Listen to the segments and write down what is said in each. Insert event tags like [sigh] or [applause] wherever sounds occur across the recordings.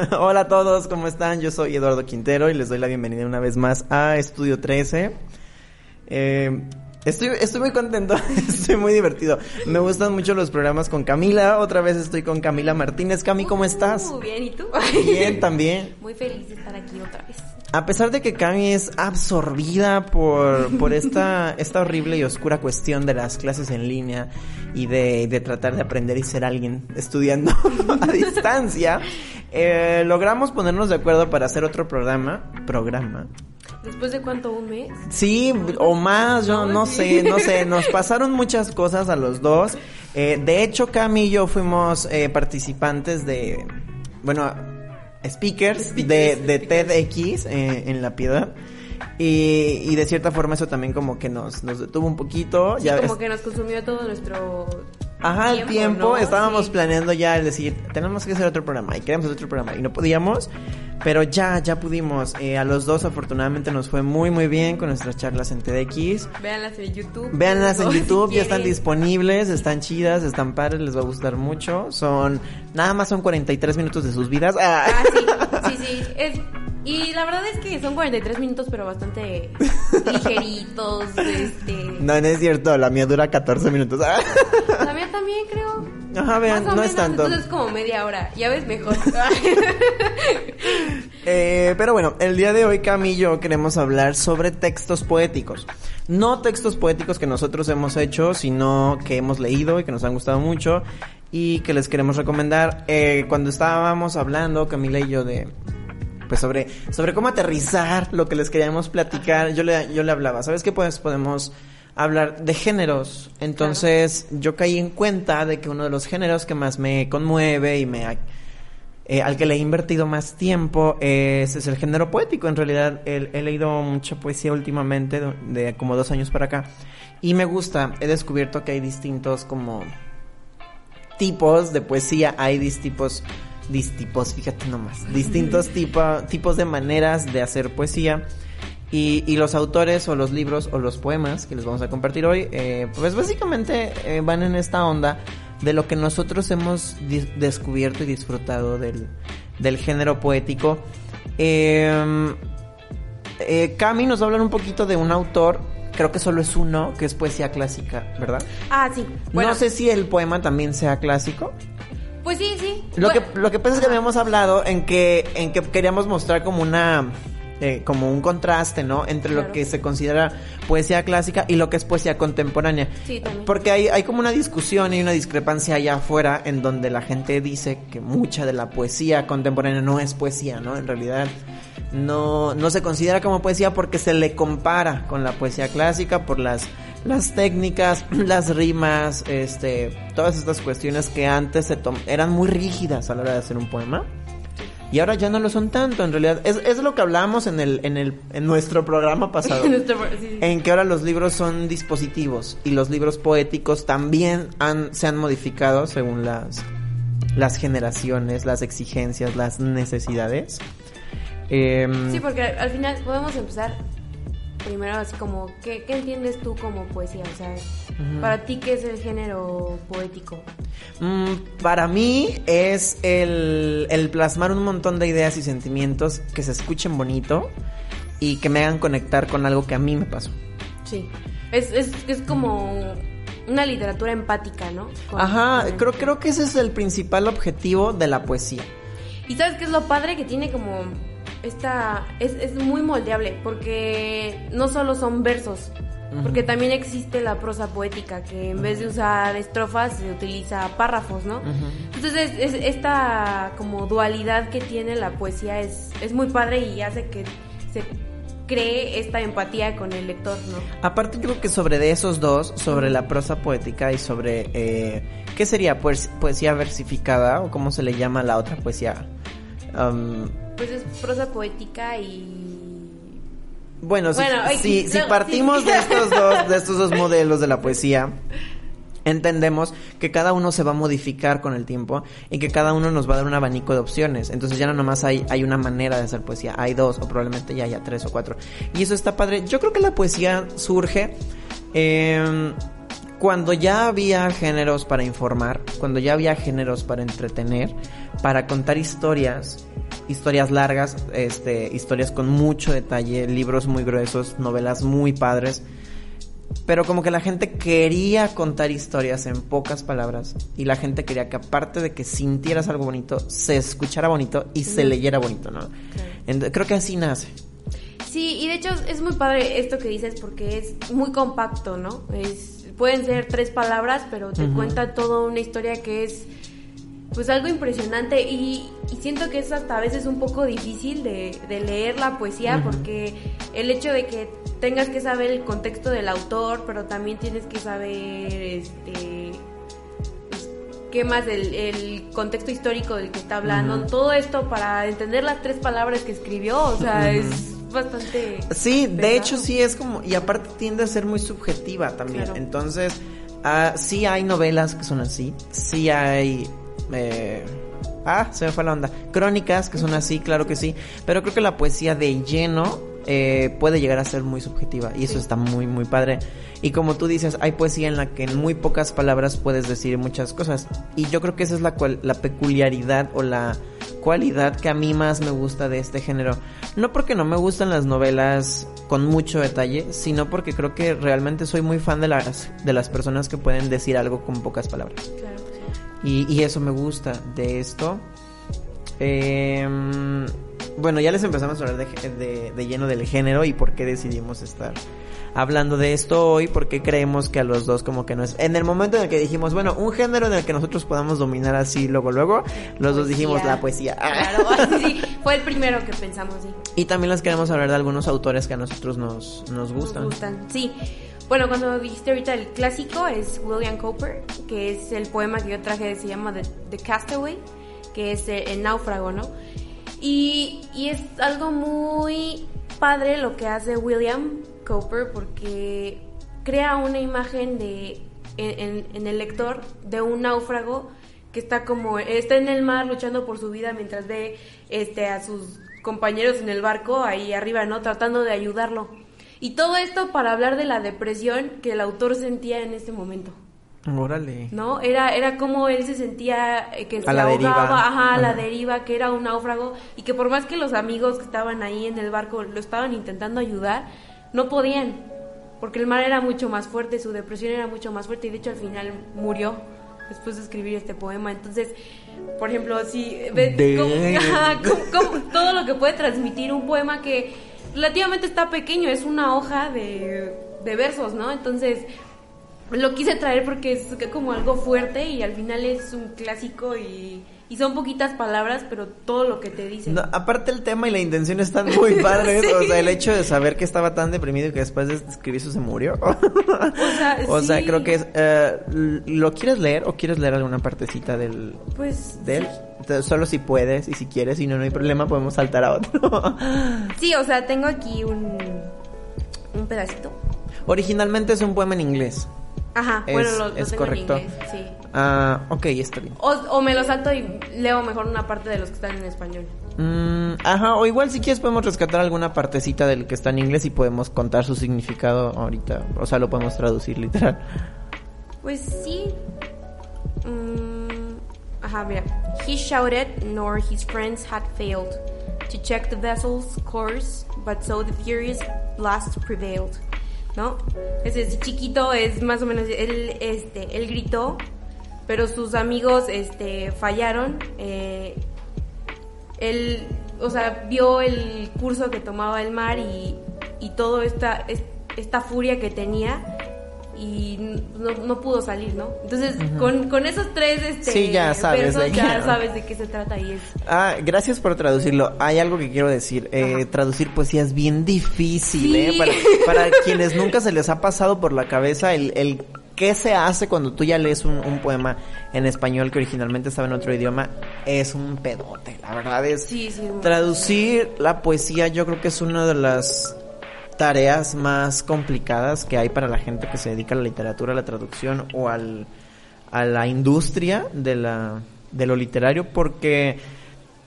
[laughs] Hola a todos, ¿cómo están? Yo soy Eduardo Quintero y les doy la bienvenida una vez más a Estudio 13. Eh, estoy, estoy muy contento, [laughs] estoy muy divertido. Me gustan mucho los programas con Camila. Otra vez estoy con Camila Martínez. Cami, ¿cómo estás? Muy bien, ¿y tú? Bien, también. Muy feliz de estar aquí otra vez. A pesar de que Cami es absorbida por, por esta, [laughs] esta horrible y oscura cuestión de las clases en línea y de, de tratar de aprender y ser alguien estudiando [laughs] a distancia, eh, logramos ponernos de acuerdo para hacer otro programa. Programa. ¿Después de cuánto? ¿Un mes? Sí, o más, yo no sé, no sé, [laughs] nos pasaron muchas cosas a los dos. Eh, de hecho, Cami y yo fuimos eh, participantes de, bueno, speakers, de, de TEDx eh, en La Piedad. Y, y de cierta forma eso también como que nos, nos detuvo un poquito. Sí, ya como ves- que nos consumió todo nuestro... Ajá, el tiempo, ¿no? estábamos Sí. planeando ya el decir, tenemos que hacer otro programa y queremos hacer otro programa y no podíamos, pero ya, ya pudimos. Eh, a los dos afortunadamente nos fue muy muy bien con nuestras charlas en TEDx. Véanlas en YouTube. Véanlas en [laughs] ¿no? YouTube, Si ya están disponibles, están chidas, están padres, les va a gustar mucho. Son, nada más son 43 minutos de sus vidas. Ah. Ah, sí, sí, [laughs] sí. Es, y la verdad es que son 43 minutos, pero bastante ligeritos, [laughs] este... No, no es cierto, la mía dura 14 minutos. [laughs] La mía también, creo. Ajá, vean, no es tanto. Entonces es como media hora. Ya ves, mejor. [laughs] Eh, pero bueno, el día de hoy Cami y yo queremos hablar sobre textos poéticos. No textos poéticos que nosotros hemos hecho, sino que hemos leído y que nos han gustado mucho y que les queremos recomendar. Eh, cuando estábamos hablando, Camila y yo, de pues sobre, sobre cómo aterrizar lo que les queríamos platicar, yo le, yo le hablaba, ¿sabes qué? Pues podemos hablar de géneros. Entonces yo caí en cuenta de que uno de los géneros que más me conmueve y me... eh, al que le he invertido más tiempo es, es el género poético. En realidad he, he leído mucha poesía últimamente, de, de como dos años para acá. Y me gusta, he descubierto que hay distintos como tipos de poesía, hay distintos, distipos, fíjate nomás, distintos tipo- tipos de maneras de hacer poesía. Y, y los autores o los libros o los poemas que les vamos a compartir hoy, eh, pues básicamente eh, van en esta onda de lo que nosotros hemos descubierto y disfrutado del, del género poético. Eh, eh, Cami nos va a hablar un poquito de un autor, creo que solo es uno, que es poesía clásica, ¿verdad? ah, sí. Bueno, no sé si el poema también sea clásico. Pues sí, sí. Lo Bueno, que lo que pasa es que habíamos hablado en que en que queríamos mostrar como una eh, como un contraste, ¿no? Entre lo que se considera poesía clásica y lo que es poesía contemporánea. Sí, también. Porque hay, hay como una discusión y una discrepancia allá afuera en donde la gente dice que mucha de la poesía contemporánea no es poesía, ¿no? En realidad no, no se considera como poesía porque se le compara con la poesía clásica por las, las técnicas, [clears throat] las rimas, este, todas estas cuestiones que antes se eran muy rígidas a la hora de hacer un poema. Y ahora ya no lo son tanto, en realidad. Es, es lo que hablamos en el, en el, en nuestro programa [laughs] pasado. Nuestro- sí, sí. En que ahora los libros son dispositivos y los libros poéticos también han, se han modificado según las, las generaciones, las exigencias, las necesidades. Em, Sí, porque al final podemos empezar primero así como, ¿qué, qué entiendes tú como poesía? O sea, para ti, ¿qué es el género poético? mm, para mí es el, el plasmar un montón de ideas y sentimientos que se escuchen bonito y que me hagan conectar con algo que a mí me pasó. Sí. Es, es, es como una literatura empática, ¿no? Con- Ajá, con el- creo, creo que ese es el principal objetivo de la poesía. Y sabes qué es lo padre que tiene como esta es, es muy moldeable porque no solo son versos, porque también existe la prosa poética que en vez de usar estrofas se utiliza párrafos, ¿no? Entonces es, es- esta como dualidad que tiene la poesía es, es muy padre y hace que se cree esta empatía con el lector, ¿no? Aparte yo creo que sobre de esos dos, sobre la prosa poética y sobre eh, qué sería pues, poesía versificada o cómo se le llama la otra poesía. Um, Pues es prosa poética y Bueno, si, Bueno, si, partimos sí. de estos [laughs] dos, de estos dos modelos de la poesía, entendemos que cada uno se va a modificar con el tiempo y que cada uno nos va a dar un abanico de opciones. Entonces ya no nomás hay, hay una manera de hacer poesía, hay dos o probablemente ya haya tres o cuatro. Y eso está padre. Yo creo que la poesía surge eh, cuando ya había géneros para informar, cuando ya había géneros para entretener, para contar historias, historias largas, este, historias con mucho detalle, libros muy gruesos, novelas muy padres. Pero como que la gente quería contar historias en pocas palabras y la gente quería que aparte de que sintieras algo bonito, se escuchara bonito y se leyera bonito, ¿no? Creo que así nace. Sí, y de hecho es muy padre esto que dices porque es muy compacto, ¿no? Es, pueden ser tres palabras, pero te Ujú. cuenta toda una historia que es pues algo impresionante. Y, y siento que es hasta a veces un poco difícil de, de leer la poesía porque el hecho de que tengas que saber el contexto del autor, pero también tienes que saber este pues, qué más el, el contexto histórico del que está hablando, todo esto para entender las tres palabras que escribió, o sea, es bastante Sí, de hecho sí es como, y aparte tiende a ser muy subjetiva también. Claro. Entonces, ah, sí hay novelas que son así, sí hay... eh, ah, se me fue la onda. Crónicas que son así, claro que sí. Pero creo que la poesía de lleno eh, puede llegar a ser muy subjetiva y eso está muy, muy padre. Y como tú dices, hay poesía en la que en muy pocas palabras puedes decir muchas cosas. Y yo creo que esa es la, cual, la peculiaridad o la cualidad que a mí más me gusta de este género. No porque no me gustan las novelas con mucho detalle, sino porque creo que realmente soy muy fan de las, de las personas que pueden decir algo con pocas palabras. Claro sí. Y, y eso me gusta de esto. Em, bueno, ya les empezamos a hablar de, de- de lleno del género y por qué decidimos estar hablando de esto hoy, porque creemos que a los dos como que no es... En el momento en el que dijimos, bueno, un género en el que nosotros podamos dominar así, luego, luego, los dos dijimos la poesía. Claro, [laughs] sí, fue el primero que pensamos, sí. Y también les queremos hablar de algunos autores que a nosotros nos, nos gustan. Nos gustan, sí. Bueno, cuando dijiste ahorita el clásico es William Cowper, que es el poema que yo traje, se llama The, The Castaway, que es eh, el náufrago, ¿no? Y, y es algo muy padre lo que hace William Cowper porque crea una imagen de en- en el lector de un náufrago que está como está en el mar luchando por su vida mientras ve este a sus compañeros en el barco ahí arriba, ¿no? Tratando de ayudarlo. Y todo esto para hablar de la depresión que el autor sentía en ese momento. Órale. ¿no? Era, era como él se sentía eh, que se A la ahogaba, deriva. ajá, a la Ajá. deriva, que era un náufrago y que por más que los amigos que estaban ahí en el barco lo estaban intentando ayudar, no podían, porque el mar era mucho más fuerte, su depresión era mucho más fuerte y de hecho al final murió después de escribir este poema. Entonces, por ejemplo, si ves De- cómo- [laughs] ajá, cómo- cómo- todo lo que puede transmitir un poema que relativamente está pequeño, es una hoja de, de versos, ¿no? Entonces, lo quise traer porque es como algo fuerte y al final es un clásico y, y son poquitas palabras, pero todo lo que te dice. No, aparte el tema y la intención están muy [laughs] padres. Sí. O sea, el hecho de saber que estaba tan deprimido y que después de escribir eso se murió. [laughs] O sea, O sea, sí. creo que es... eh, ¿Lo quieres leer o quieres leer alguna partecita del... Pues de él? Te- Solo si puedes y si quieres, si no, no hay problema, podemos saltar a otro. [laughs] sí, o sea, tengo aquí un, un pedacito. Originalmente es un poema en inglés. Ajá, Es- bueno, lo, lo es tengo correcto. en inglés, sí. Ah, ok, está bien. O, o me lo salto y leo mejor una parte de los que están en español. Mm, ajá, o igual si quieres podemos rescatar alguna partecita del que está en inglés y podemos contar su significado ahorita. O sea, lo podemos traducir literal. Pues sí. Mm, ajá, mira. He shouted, nor his friends had failed to check the vessel's course, but so the furious blast prevailed. ¿No? Ese es chiquito, es más o menos, él, este, él gritó, pero sus amigos, este, fallaron. Eh, él, o sea, vio el curso que tomaba el mar y, y toda esta, es- esta furia que tenía y no, no pudo salir, ¿no? Entonces, con, con esos tres este, Sí, ya sabes de qué- ya sabes de qué se trata y es... Ah, gracias por traducirlo. Hay algo que quiero decir. Eh, traducir poesía es bien difícil, Sí. ¿eh? Para, [laughs] para quienes nunca se les ha pasado por la cabeza el, el qué se hace cuando tú ya lees un, un poema en español que originalmente estaba en otro idioma, es un pedote. La verdad es... Sí, sí. Traducir la poesía yo creo que es una de las tareas más complicadas que hay para la gente que se dedica a la literatura, a la traducción o al, a la industria de, la, de lo literario porque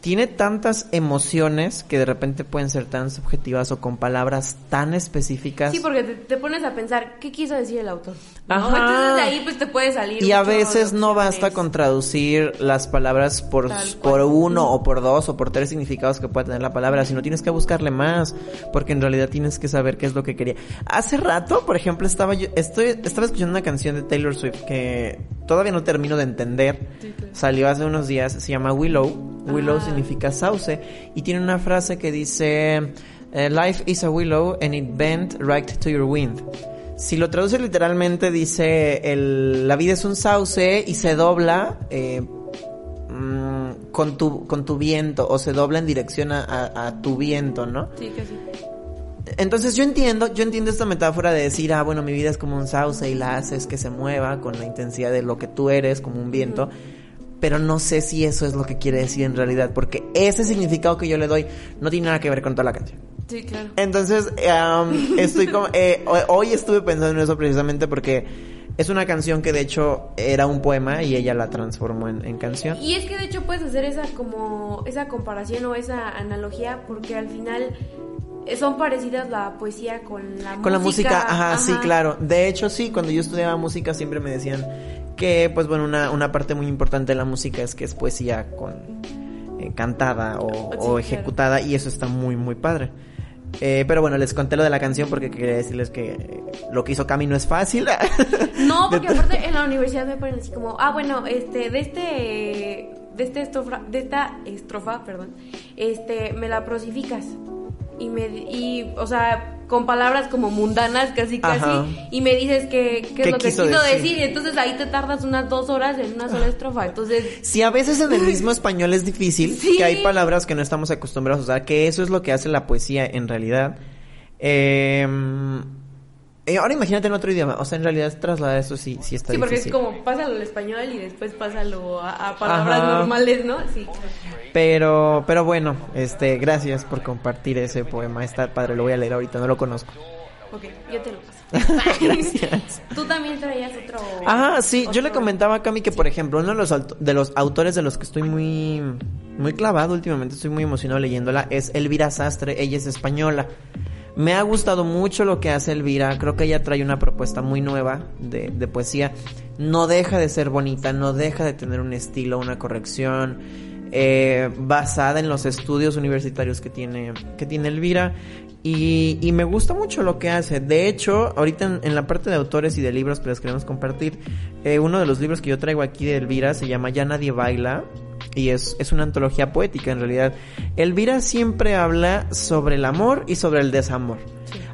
tiene tantas emociones que de repente pueden ser tan subjetivas o con palabras tan específicas. Sí, porque te, te pones a pensar, ¿qué quiso decir el autor? ¿No? Entonces de ahí pues te puede salir. Y a veces no basta con traducir las palabras por, por uno o por dos o por tres significados que pueda tener la palabra, sino tienes que buscarle más, porque en realidad tienes que saber qué es lo que quería. Hace rato, por ejemplo, estaba yo, estoy, estaba escuchando una canción de Taylor Swift que todavía no termino de entender. Sí, claro. Salió hace unos días, se llama Willow. Willow Ah. significa sauce y tiene una frase que dice eh, Life is a willow and it bent right to your wind. Si lo traduce literalmente dice el, la vida es un sauce y se dobla eh, mm, con tu con tu viento o se dobla en dirección a, a- a tu viento, ¿no? Sí, que sí. Entonces yo entiendo, yo entiendo esta metáfora de decir, ah, bueno, mi vida es como un sauce y la haces que se mueva con la intensidad de lo que tú eres, como un viento. Pero no sé si eso es lo que quiere decir en realidad, porque ese significado que yo le doy no tiene nada que ver con toda la canción. Sí, claro. Entonces, am, [laughs] estoy como, eh, ho- hoy estuve pensando en eso precisamente porque es una canción que de hecho era un poema y ella la transformó en, en canción. Y es que de hecho puedes hacer esa como esa comparación o esa analogía porque al final eh, son parecidas la poesía con la música. Con la música, ajá, sí, claro. De hecho, sí, cuando yo estudiaba música siempre me decían que, pues bueno, una, una parte muy importante de la música es que es poesía con eh, cantada o, Sí, o claro. ejecutada y eso está muy, muy padre. Eh, pero bueno, les conté lo de la canción porque quería decirles que lo que hizo Cami no es fácil. [laughs] No, porque [laughs] aparte en la universidad me ponen así como, ah, bueno, este, de este, de este estrofa, de esta estrofa, perdón, este, me la prosificas. Y me, y, o sea, con palabras como mundanas casi casi, Ajá. y me dices que, qué ¿Qué es lo que quiso decir? decir? y entonces ahí te tardas unas dos horas en una sola estrofa, entonces... [laughs] Si a veces en el mismo español es difícil, Sí. que hay palabras que no estamos acostumbrados a usar, que eso es lo que hace la poesía en realidad. Eh, eh, ahora imagínate en otro idioma, o sea, en realidad trasladar eso sí, sí está Sí, porque difícil. es como, pásalo al español y después pásalo a, a palabras Ajá. normales, ¿no? Sí. Pero, pero bueno, este, gracias por compartir ese poema, está padre, lo voy a leer ahorita, no lo conozco. Ok, yo te lo paso. [laughs] Gracias. Tú también traías otro... Ah, sí, yo le comentaba a Cami que, por ejemplo, uno de los, de los autores de los que estoy muy, muy clavado últimamente, estoy muy emocionado leyéndola, es Elvira Sastre, ella es española. Me ha gustado mucho lo que hace Elvira, creo que ella trae una propuesta muy nueva de, de poesía. No deja de ser bonita, no deja de tener un estilo, una corrección, eh, basada en los estudios universitarios que tiene, que tiene Elvira. Y, me gusta mucho lo que hace. De hecho, ahorita en, en la parte de autores y de libros que les queremos compartir, eh, uno de los libros que yo traigo aquí de Elvira se llama Ya Nadie Baila. Y es, es una antología poética en realidad. Elvira siempre habla sobre el amor y sobre el desamor.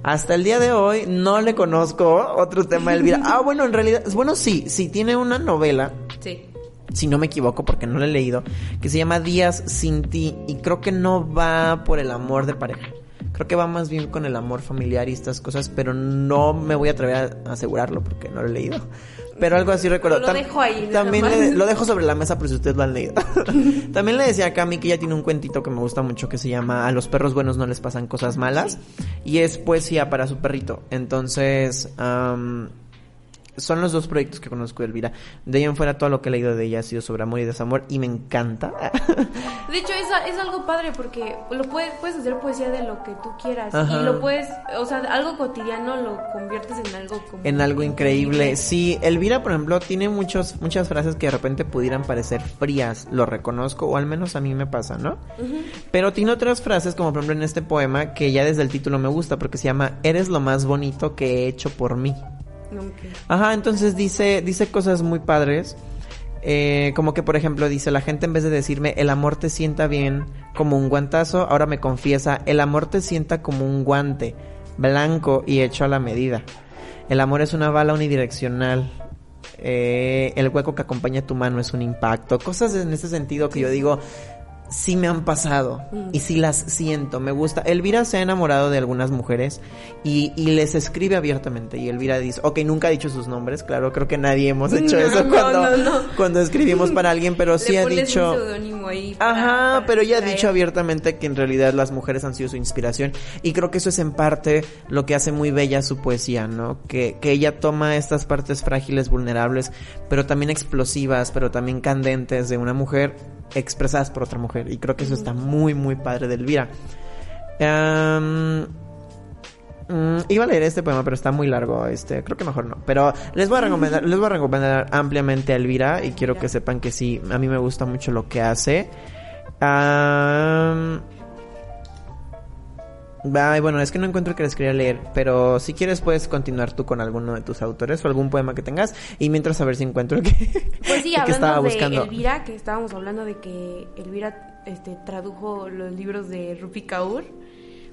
Hasta el día de hoy no le conozco otro tema de Elvira. [laughs] Ah, bueno, en realidad, bueno, sí, sí, tiene una novela Sí. si no me equivoco, porque no la he leído, que se llama Días sin ti y creo que no va por el amor de pareja. Creo que va más bien con el amor familiar y estas cosas, pero no me voy a atrever a asegurarlo porque no lo he leído. Pero algo así recuerdo. Lo Tam- dejo ahí, También le- lo dejo sobre la mesa por si ustedes lo han leído. [laughs] también le decía a Cami que ella tiene un cuentito que me gusta mucho que se llama A los perros buenos no les pasan cosas malas. Y es poesía para su perrito. Entonces, am, son los dos proyectos que conozco de Elvira. De ahí en fuera todo lo que he leído de ella ha sido sobre amor y desamor y me encanta. De hecho, es, es algo padre porque lo puedes, puedes hacer poesía de lo que tú quieras. Ajá. Y lo puedes, o sea, algo cotidiano lo conviertes en algo como... en algo increíble. Sí, Elvira, por ejemplo, tiene muchos, muchas frases que de repente pudieran parecer frías, lo reconozco, o al menos a mí me pasa, ¿no? Pero tiene otras frases, como por ejemplo en este poema, que ya desde el título me gusta, porque se llama Eres lo más bonito que he hecho por mí. Ok. Ajá, entonces dice, dice cosas muy padres. Eh, como que por ejemplo dice la gente en vez de decirme el amor te sienta bien como un guantazo, ahora me confiesa el amor te sienta como un guante blanco y hecho a la medida. El amor es una bala unidireccional. Eh, el hueco que acompaña tu mano es un impacto. Cosas en ese sentido que yo digo, sí me han pasado y sí las siento, me gusta. Elvira se ha enamorado de algunas mujeres y, y les escribe abiertamente y Elvira dice, ok, nunca ha dicho sus nombres, claro, creo que nadie hemos [laughs] hecho No, eso no, cuando, no, cuando escribimos para alguien, pero sí Le ha dicho... ahí. para- Ajá, para pero ella ha dicho abiertamente que en realidad las mujeres han sido su inspiración y creo que eso es en parte lo que hace muy bella su poesía, ¿no? Que, que ella toma estas partes frágiles, vulnerables, pero también explosivas, pero también candentes de una mujer expresadas por otra mujer y creo que eso está muy, muy padre de Elvira. Mm, iba a leer este poema, pero está muy largo. Este, creo que mejor no. Pero les voy a recomendar, [laughs] les voy a recomendar ampliamente a Elvira y quiero que sepan que sí, a mí me gusta mucho lo que hace. Am, Ay, bueno, es que no encuentro que les quería leer, pero si quieres puedes continuar tú con alguno de tus autores o algún poema que tengas y mientras a ver si encuentro el que, Pues sí, [laughs] que estaba hablando de buscando. Elvira, que estábamos hablando de que Elvira este, tradujo los libros de Rupi Kaur.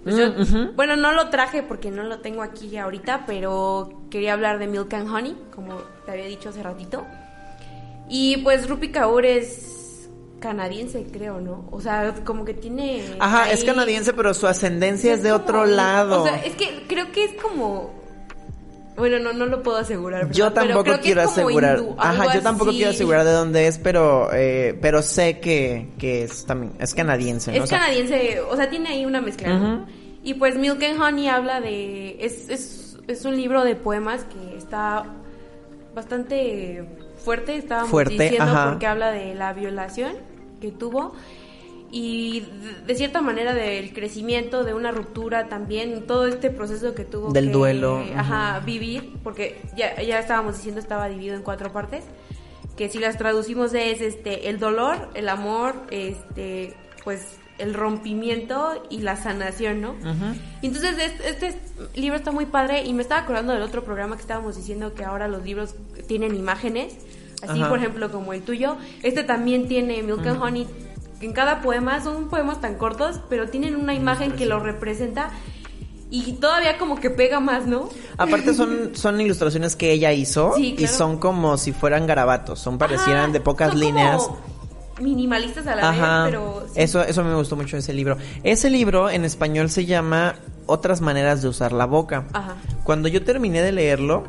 Pues yo- Mm, ujú. Bueno, no lo traje porque no lo tengo aquí ahorita, pero quería hablar de Milk and Honey, como te había dicho hace ratito. Y pues Rupi Kaur es canadiense, creo, ¿no? O sea, como que tiene... Ajá, es canadiense, pero su ascendencia es de como otro lado. O sea, es que creo que es como... Bueno, no, no lo puedo asegurar. Yo tampoco que quiero es como asegurar. hindú, Ajá, yo tampoco así. quiero asegurar de dónde es, pero eh, pero sé que, que es también es canadiense, ¿no? Es O sea, canadiense, o sea, tiene ahí una mezcla. Y pues Milk and Honey habla de... Es, es, es un libro de poemas que está bastante fuerte, estábamos Fuerte, diciendo, ajá. porque habla de la violación que tuvo y de, cierta manera del crecimiento, de una ruptura también, todo este proceso que tuvo Del que, duelo, ajá, vivir, porque ya, ya estábamos diciendo estaba dividido en cuatro partes, que si las traducimos es este el dolor, el amor, este pues el rompimiento y la sanación, ¿no? Y entonces este, este libro está muy padre y me estaba acordando del otro programa que estábamos diciendo que ahora los libros tienen imágenes, así Ajá. por ejemplo como el tuyo. Este también tiene Milk and Honey. En cada poema son poemas tan cortos, pero tienen una imagen que lo representa y todavía como que pega más, ¿no? Aparte son son ilustraciones que ella hizo Sí, y son como si fueran garabatos, son parecieran Ajá, de pocas son como líneas. minimalistas a la Ajá. vez, pero sí. Eso eso me gustó mucho ese libro. Ese libro en español se llama Otras maneras de usar la boca. Ajá. Cuando yo terminé de leerlo,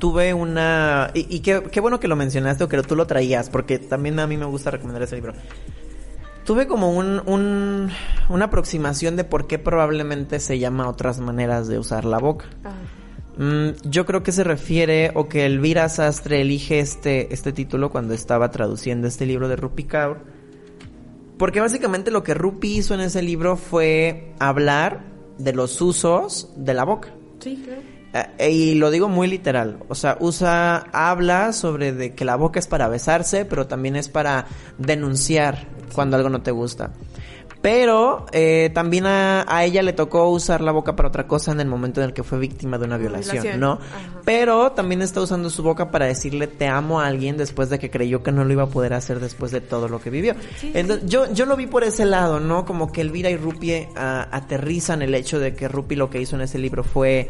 tuve una... Y, y qué, qué bueno que lo mencionaste o que tú lo traías, porque también a mí me gusta recomendar ese libro. Tuve como un, un- una aproximación de por qué probablemente se llama otras maneras de usar la boca. Ajá. Mm, yo creo que se refiere o que Elvira Sastre elige este, este título cuando estaba traduciendo este libro de Rupi Kaur. Porque básicamente lo que Rupi hizo en ese libro fue hablar de los usos de la boca. Sí, claro. Eh, y lo digo muy literal, o sea, usa, habla sobre de que la boca es para besarse, pero también es para denunciar cuando algo no te gusta. Pero eh, también a, a ella le tocó usar la boca para otra cosa en el momento en el que fue víctima de una violación, violación, ¿no? ajá. Pero también está usando su boca para decirle te amo a alguien después de que creyó que no lo iba a poder hacer después de todo lo que vivió. Sí, Entonces, yo, yo lo vi por ese lado, ¿no? Como que Elvira y Rupi ah, aterrizan el hecho de que Rupi lo que hizo en ese libro fue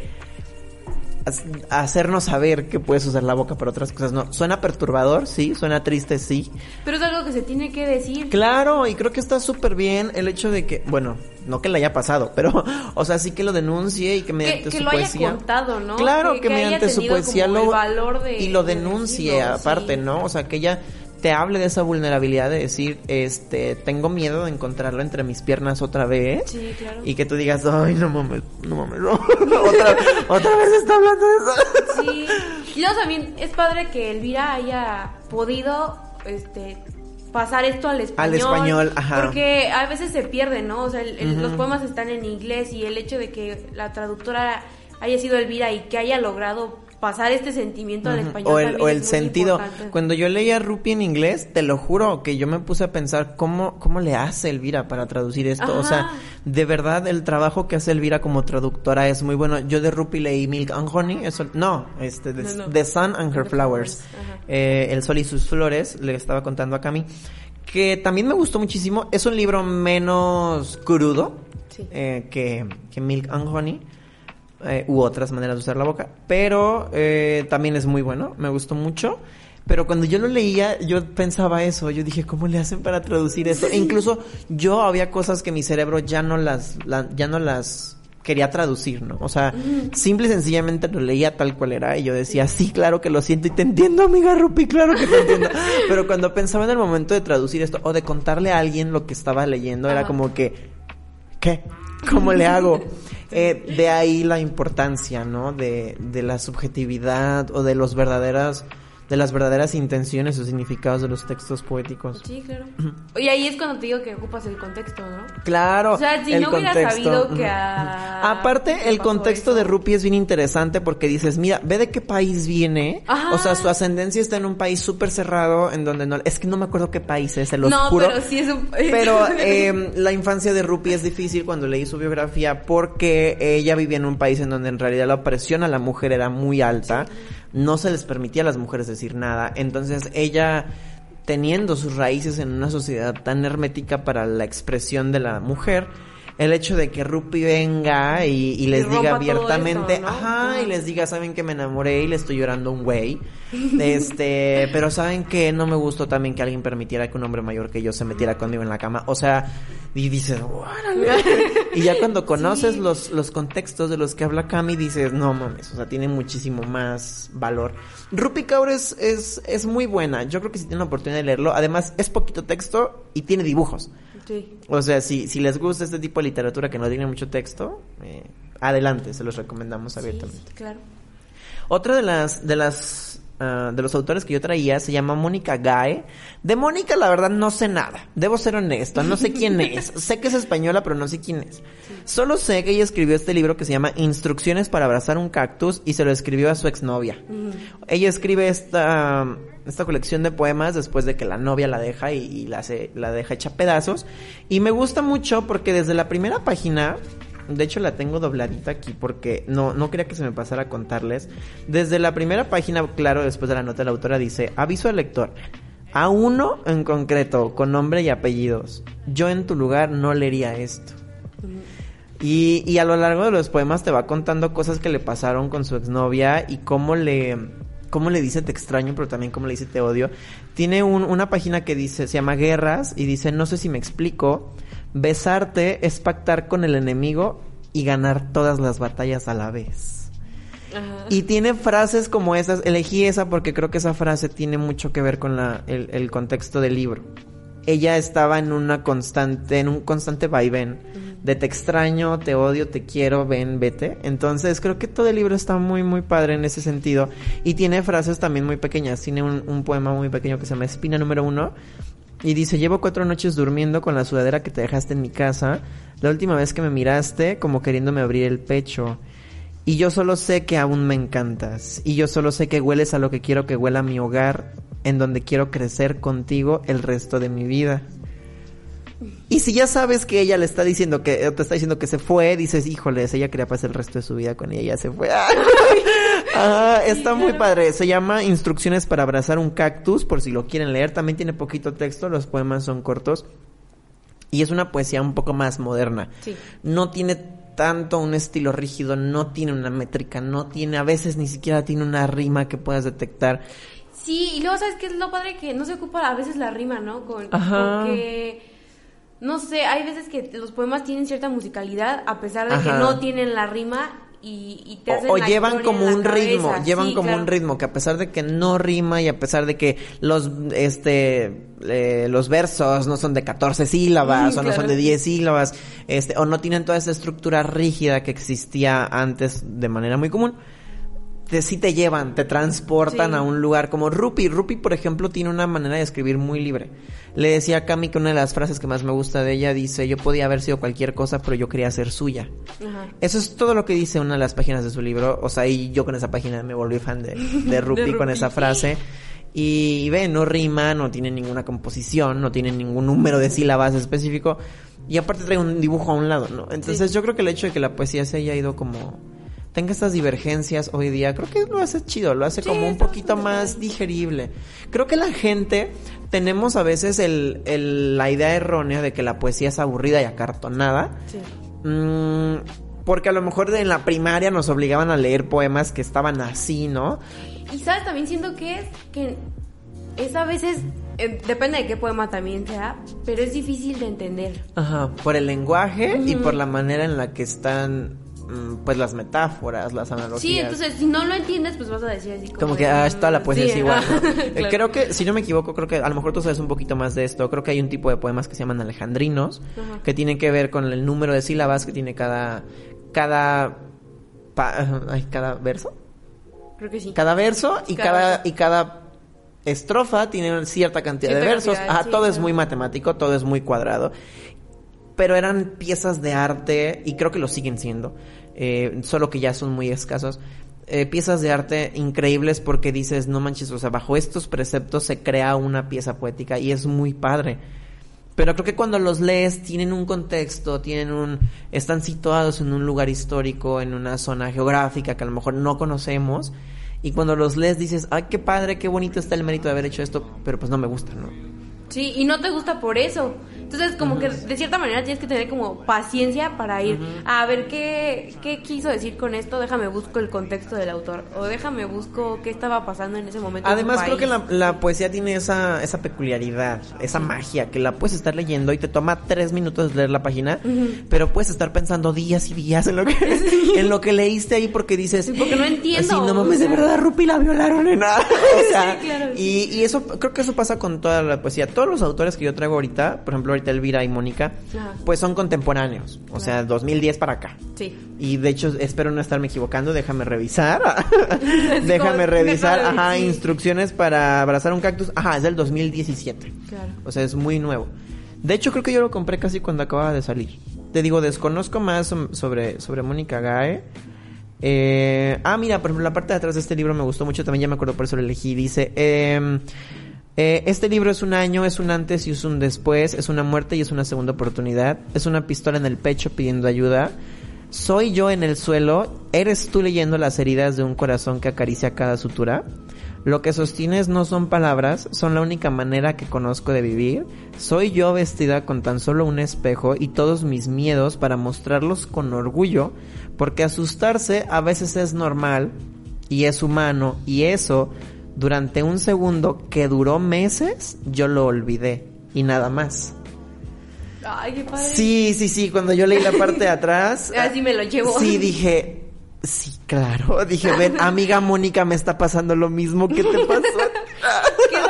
hacernos saber que puedes usar la boca para otras cosas. No, suena perturbador, sí, suena triste, sí. Pero es algo que se tiene que decir. Claro, y creo que está súper bien el hecho de que, bueno, no que le haya pasado, [laughs] pero, o sea, sí que lo denuncie y que que, mediante que su lo haya poesía. contado, ¿no? Claro, que, haya mediante su poesía lo el valor de- y lo de denuncie decirlo, aparte, sí. ¿no? O sea, que ella te hable de esa vulnerabilidad de decir, este, tengo miedo de encontrarlo entre mis piernas otra vez. Sí, claro. Y que tú digas, ay, no mames, no mames, no. [laughs] otra, otra vez está hablando de eso. Sí. Y luego también es padre que Elvira haya podido este pasar esto al español. español, ajá. Porque a veces se pierde, ¿no? O sea, el- el- los poemas están en inglés y el hecho de que la traductora haya sido Elvira y que haya logrado pasar este sentimiento al español. O el, o el sentido. importante. Cuando yo leía Rupi en inglés, te lo juro que yo me puse a pensar cómo, cómo le hace Elvira para traducir esto. O sea, de verdad el trabajo que hace Elvira como traductora es muy bueno. Yo de Rupi leí Milk and Honey, eso, no, este, The, No, no. The Sun and Her The Flowers. Eh, el Sol y sus Flores, le estaba contando a Cami. Que también me gustó muchísimo. Es un libro menos crudo Sí. eh, que, que Milk and Honey. Eh, u otras maneras de usar la boca. Pero eh, también es muy bueno, me gustó mucho. Pero cuando yo lo leía, yo pensaba eso. Yo dije, ¿cómo le hacen para traducir esto? E incluso yo había cosas que mi cerebro ya no las, la- ya no las quería traducir, ¿no? O sea, simple y sencillamente lo leía tal cual era y yo decía, sí, claro que lo siento y te entiendo, amiga Rupi, claro que te entiendo. [laughs] Pero cuando pensaba en el momento de traducir esto o de contarle a alguien lo que estaba leyendo, era como que, ¿qué? ¿Cómo le hago? [laughs] Eh, de ahí la importancia, ¿no? De, de la subjetividad o de los verdaderas, de las verdaderas intenciones o significados de los textos poéticos. Sí, claro. Y ahí es cuando te digo que ocupas el contexto, ¿no? Claro. O sea, si el no hubiera contexto, sabido que a- Aparte, el contexto eso. de Rupi es bien interesante porque dices, mira, ve de qué país viene. Ajá. O sea, su ascendencia está en un país súper cerrado en donde no... Es que no me acuerdo qué país es, se los no, juro. pero sí es un... Pero [laughs] eh, la infancia de Rupi es difícil cuando leí su biografía porque ella vivía en un país en donde en realidad la opresión a la mujer era muy alta, no se les permitía a las mujeres decir nada, entonces ella teniendo sus raíces en una sociedad tan hermética para la expresión de la mujer, el hecho de que Rupi venga y, y les Y diga abiertamente, ajá, y les diga, saben que me enamoré y le estoy llorando a un güey, [laughs] este, pero saben que no me gustó también que alguien permitiera que un hombre mayor que yo se metiera conmigo en la cama, o sea, y dices, órale. [laughs] y ya cuando conoces Sí. los, los contextos de los que habla Cami, dices, no mames, o sea, tiene muchísimo más valor. Rupi Kaur es, es, es muy buena, yo creo que si tienen la oportunidad de leerlo, además es poquito texto y tiene dibujos. Sí. O sea, si, si les gusta este tipo de literatura que no tiene mucho texto, eh, adelante, se los recomendamos abiertamente. Sí, claro. Otra de las, de las, ah, de los autores que yo traía se llama Mónica Gae. De Mónica, la verdad, no sé nada. Debo ser honesto, no sé [laughs] quién es. sé que es española, pero no sé quién es. Solo sé que ella escribió este libro que se llama Instrucciones para abrazar un cactus y se lo escribió a su exnovia. Ella escribe esta, esta colección de poemas después de que la novia la deja y, y la, hace- la deja hecha pedazos. Y me gusta mucho porque desde la primera página, de hecho la tengo dobladita aquí porque no, no quería que se me pasara a contarles. Desde la primera página, claro, después de la nota la autora dice, aviso al lector. A uno en concreto, con nombre y apellidos. Yo en tu lugar no leería esto. Y, y a lo largo de los poemas te va contando cosas que le pasaron con su exnovia y cómo le, cómo le dice te extraño, pero también cómo le dice te odio. Tiene un- una página que dice, se llama Guerras y dice, no sé si me explico, besarte es pactar con el enemigo y ganar todas las batallas a la vez. Ajá. Y tiene frases como esas, elegí esa porque creo que esa frase tiene mucho que ver con la, el, el contexto del libro. Ella estaba en una constante, en un constante vaivén de te extraño, te odio, te quiero, ven, vete. Entonces creo que todo el libro está muy, muy padre en ese sentido. Y tiene frases también muy pequeñas. Tiene un, un poema muy pequeño que se llama Espina número uno. Y dice, llevo cuatro noches durmiendo con la sudadera que te dejaste en mi casa. La última vez que me miraste, como queriéndome abrir el pecho. Y yo solo sé que aún me encantas. Y yo solo sé que hueles a lo que quiero que huela mi hogar, en donde quiero crecer contigo el resto de mi vida. Y si ya sabes que ella le está diciendo que, te está diciendo que se fue, dices, híjoles, ella quería pasar el resto de su vida con ella, ya se fue. [laughs] Ah, está muy padre. Se llama Instrucciones para abrazar un cactus, por si lo quieren leer. También tiene poquito texto, los poemas son cortos. Y es una poesía un poco más moderna. Sí. No tiene tanto un estilo rígido, no tiene una métrica, no tiene, a veces ni siquiera tiene una rima que puedas detectar. Sí, y luego, ¿sabes qué es lo padre? Que no se ocupa a veces la rima, ¿no? Con, Ajá. Porque, no sé, hay veces que los poemas tienen cierta musicalidad a pesar de que no tienen la rima y, y te hacen O, o la llevan como un ritmo, llevan Sí, como claro. un ritmo que a pesar de que no rima y a pesar de que los este eh, los versos no son de 14 sílabas [laughs] o no son de 10 sílabas, este o no tienen toda esa estructura rígida que existía antes de manera muy común. Te, sí te llevan, te transportan Sí. a un lugar como Rupi. Rupi, por ejemplo, tiene una manera de escribir muy libre. Le decía a Cami que una de las frases que más me gusta de ella dice, yo podía haber sido cualquier cosa, pero yo quería ser suya. Ajá. Eso es todo lo que dice una de las páginas de su libro. O sea, y yo con esa página me volví fan de, de [laughs] Rupi con Rupi. esa frase. Y ve, no rima, no tiene ninguna composición, no tiene ningún número de sílabas específico. Y aparte trae un dibujo a un lado, ¿no? Entonces Sí. yo creo que el hecho de que la poesía se haya ido como... Tenga estas divergencias hoy día, creo que lo hace chido, lo hace Sí, como un poquito más digerible. Creo que la gente tenemos a veces el, el- la idea errónea de que la poesía es aburrida y acartonada. Sí. Mm, porque a lo mejor en la primaria nos obligaban a leer poemas que estaban así, ¿no? Y sabes, también siento que es que es a veces, eh, depende de qué poema también sea, pero es difícil de entender. Ajá, por el lenguaje y por la manera en la que están pues las metáforas, las analogías. Sí, entonces si no lo entiendes, pues vas a decir así como. Como que, de, ah, esta la poesía sí, es igual. ¿no? [laughs] ajá, Eh, claro. Creo que, si no me equivoco, creo que a lo mejor tú sabes un poquito más de esto. Creo que hay un tipo de poemas que se llaman alejandrinos, Ajá. que tienen que ver con el número de sílabas que tiene cada, cada, pa- ay, cada verso. Creo que sí. Cada verso y Cada y cada estrofa tiene cierta cantidad de versos. cantidad, Ajá, sí, todo es muy matemático, todo es muy cuadrado. Pero eran piezas de arte, y creo que lo siguen siendo, eh, solo que ya son muy escasos. eh, piezas de arte increíbles porque dices, no manches, o sea, bajo estos preceptos se crea una pieza poética y es muy padre. Pero creo que cuando los lees tienen un contexto, tienen un, están situados en un lugar histórico, en una zona geográfica que a lo mejor no conocemos. Y cuando los lees dices, ay, qué padre, qué bonito está el mérito de haber hecho esto, pero pues no me gusta, ¿no? Sí, y no te gusta por eso. Entonces, como que de cierta manera tienes que tener como paciencia para ir a ver qué, qué quiso decir con esto. Déjame busco el contexto del autor. O déjame busco qué estaba pasando en ese momento. en Además, creo que la, la poesía tiene esa, esa peculiaridad, esa magia, que la puedes estar leyendo y te toma tres minutos leer la página, pero puedes estar pensando días y días en lo que, [laughs] en lo que leíste ahí porque dices, Sí, porque no entiendo, Así, no mames, de verdad, Rupi la violaron en nada. [laughs] O sea, Sí, claro. y, y eso, creo que eso pasa con toda la poesía. Todos los autores que yo traigo ahorita, por ejemplo, ahorita Elvira y Mónica, pues son contemporáneos, o sea, 2010 para acá. Sí. Y de hecho, espero no estarme equivocando, déjame revisar. [laughs] déjame revisar, ajá, sí. instrucciones para abrazar un cactus. Ajá, es del 2017. Claro. O sea, es muy nuevo. De hecho, creo que yo lo compré casi cuando acababa de salir. Te digo, desconozco más sobre, sobre Mónica Gae. Eh, ah, mira, por ejemplo, la parte de atrás de este libro me gustó mucho, también ya me acuerdo por eso lo elegí. Dice, em, eh, este libro es un año, es un antes y es un después, es una muerte y es una segunda oportunidad, es una pistola en el pecho pidiendo ayuda. Soy yo en el suelo, eres tú leyendo las heridas de un corazón que acaricia cada sutura. Lo que sostienes no son palabras, son la única manera que conozco de vivir. Soy yo vestida con tan solo un espejo y todos mis miedos para mostrarlos con orgullo, porque asustarse a veces es normal y es humano y eso durante un segundo que duró meses yo lo olvidé y nada más. Ay, qué padre. Sí, sí, sí, cuando yo leí la parte de atrás. [laughs] Así me lo llevo. Sí, dije, sí, claro. Dije, ven, amiga Mónica, me está pasando lo mismo. ¿Qué te pasó? [laughs]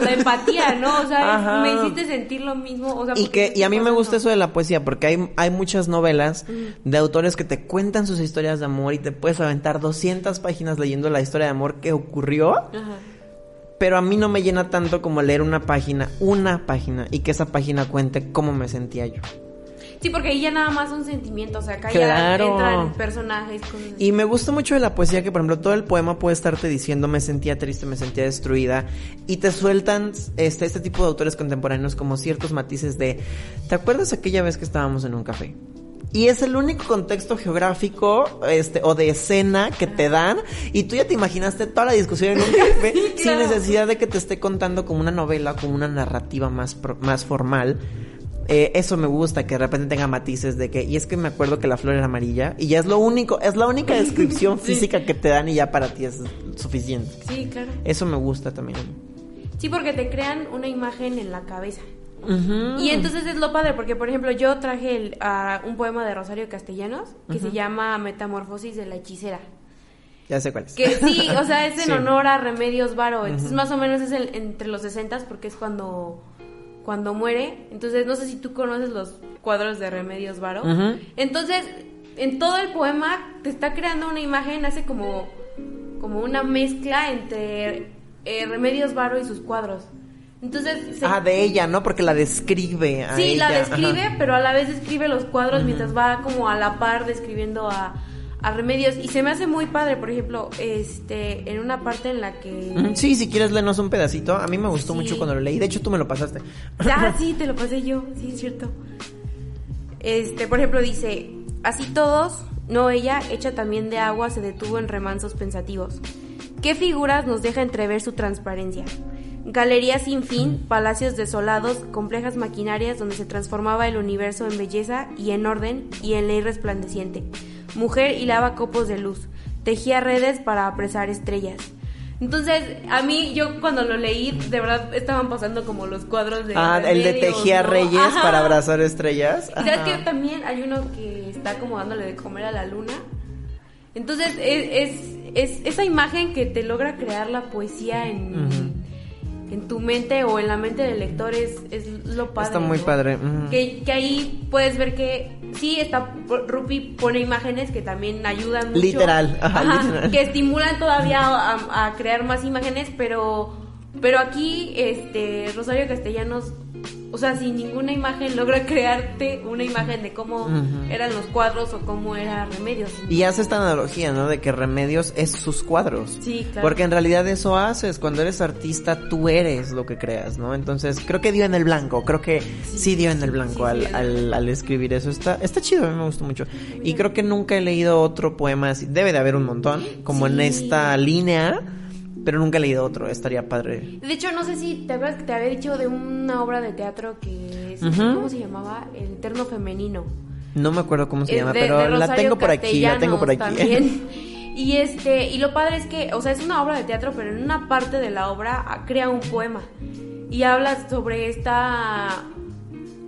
La empatía, ¿no? O sea, me hiciste sentir lo mismo. O sea, Y que y a mí me gusta eso de la poesía porque hay, hay muchas novelas de autores que te cuentan sus historias de amor y te puedes aventar 200 páginas leyendo la historia de amor que ocurrió, Ajá. pero a mí no me llena tanto como leer una página, una página y que esa página cuente cómo me sentía yo. Sí, porque ahí ya nada más son sentimientos. O sea, acá Claro. ya entran personajes. Cosas así. Y me gusta mucho de la poesía que, por ejemplo, todo el poema puede estarte diciendo me sentía triste, me sentía destruida. Y te sueltan este, este tipo de autores contemporáneos como ciertos matices de, ¿te acuerdas aquella vez que estábamos en un café? Y es el único contexto geográfico este, o de escena que te dan. Y tú ya te imaginaste toda la discusión en un [laughs] café sin claro. necesidad de que te esté contando como una novela, como una narrativa más, más formal. Eh, eso me gusta, que de repente tenga matices de que, y es que me acuerdo que la flor era amarilla, y ya es lo único, es la única [laughs] descripción Sí. física que te dan y ya para ti es suficiente. Sí, claro. Eso me gusta también. Sí, porque te crean una imagen en la cabeza. Y entonces es lo padre, porque por ejemplo yo traje el, un poema de Rosario Castellanos que se llama Metamorfosis de la hechicera. Ya sé cuál es. Que sí, o sea, es en [laughs] Sí. honor a Remedios Varo. Entonces más o menos es el- entre los 60 porque es cuando, cuando muere. Entonces no sé si tú conoces los cuadros de Remedios Varo. Entonces, en todo el poema te está creando una imagen, hace como, como una mezcla entre eh, Remedios Varo y sus cuadros. Entonces, se- Ah, de ella, ¿no? Porque la describe. a Sí, la describe, ajá. pero a la vez describe los cuadros mientras va como a la par describiendo a, a Remedios. Y se me hace muy padre, por ejemplo, este, en una parte en la que... Sí, si quieres leernos un pedacito. A mí me gustó Sí. mucho cuando lo leí. De hecho, tú me lo pasaste. [laughs] Ah, [laughs] sí, te lo pasé yo, sí, es cierto. Este, por ejemplo, dice, así todos, no ella, hecha también de agua, se detuvo en remansos pensativos. ¿Qué figuras nos deja entrever su transparencia? Galerías sin fin, palacios desolados, complejas maquinarias donde se transformaba el universo en belleza y en orden y en ley resplandeciente. Mujer hilaba copos de luz, tejía redes para apresar estrellas. Entonces, a mí, yo cuando lo leí, de verdad estaban pasando como los cuadros de. Ah, el de remedios, Tejía ¿no? Reyes Ajá. para abrazar estrellas. Y sabes Ajá. que también hay uno que está como dándole de comer a la luna. Entonces, es, es, es esa imagen que te logra crear la poesía en, Ujú. En tu mente o en la mente del lector es, es lo padre. Está muy ¿no? padre. Que, que ahí puedes ver que sí, está, Rupi pone imágenes que también ayudan mucho. Literal, ajá, literal. Que estimulan todavía a, a crear más imágenes, pero, pero aquí, este, Rosario Castellanos, o sea, sin ninguna imagen logra crearte una imagen de cómo eran los cuadros o cómo era Remedios. Y hace esta analogía, ¿no? De que Remedios es sus cuadros. Sí, claro. Porque en realidad eso haces. Cuando eres artista, tú eres lo que creas, ¿no? Entonces, creo que dio en el blanco. Creo que sí, dio en el blanco sí, al, sí, al, al escribir eso. Está, está chido, a mí me gustó mucho. Y creo que nunca he leído otro poema así. Debe de haber un montón, como en esta línea. Pero nunca he leído otro. Estaría padre. De hecho, no sé si te acuerdas que te había dicho de una obra de teatro que, es-. ¿cómo se llamaba? El Eterno Femenino. No me acuerdo cómo se llama, pero de la tengo por aquí. La tengo por aquí. También. [laughs] [laughs] Y este, y lo padre es que, o sea, es una obra de teatro, pero en una parte de la obra crea un poema. Y habla sobre esta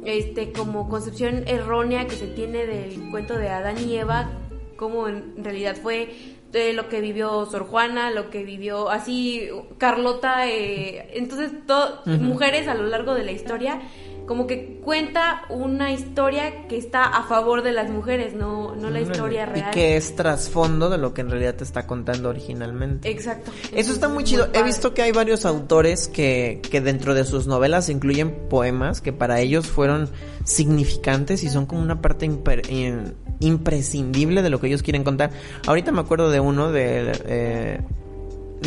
este como concepción errónea que se tiene del cuento de Adán y Eva, como en realidad fue lo que vivió Sor Juana, lo que vivió así Carlota, eh, entonces to- mujeres a lo largo de la historia, como que cuenta una historia que está a favor de las mujeres, no, no la historia Y real. que es trasfondo de lo que en realidad te está contando originalmente. Exacto. Eso está muy chido. He visto que hay varios autores que, que dentro de sus novelas incluyen poemas que para ellos fueron significantes y son como una parte imprescindible de lo que ellos quieren contar. Ahorita me acuerdo de uno de... eh,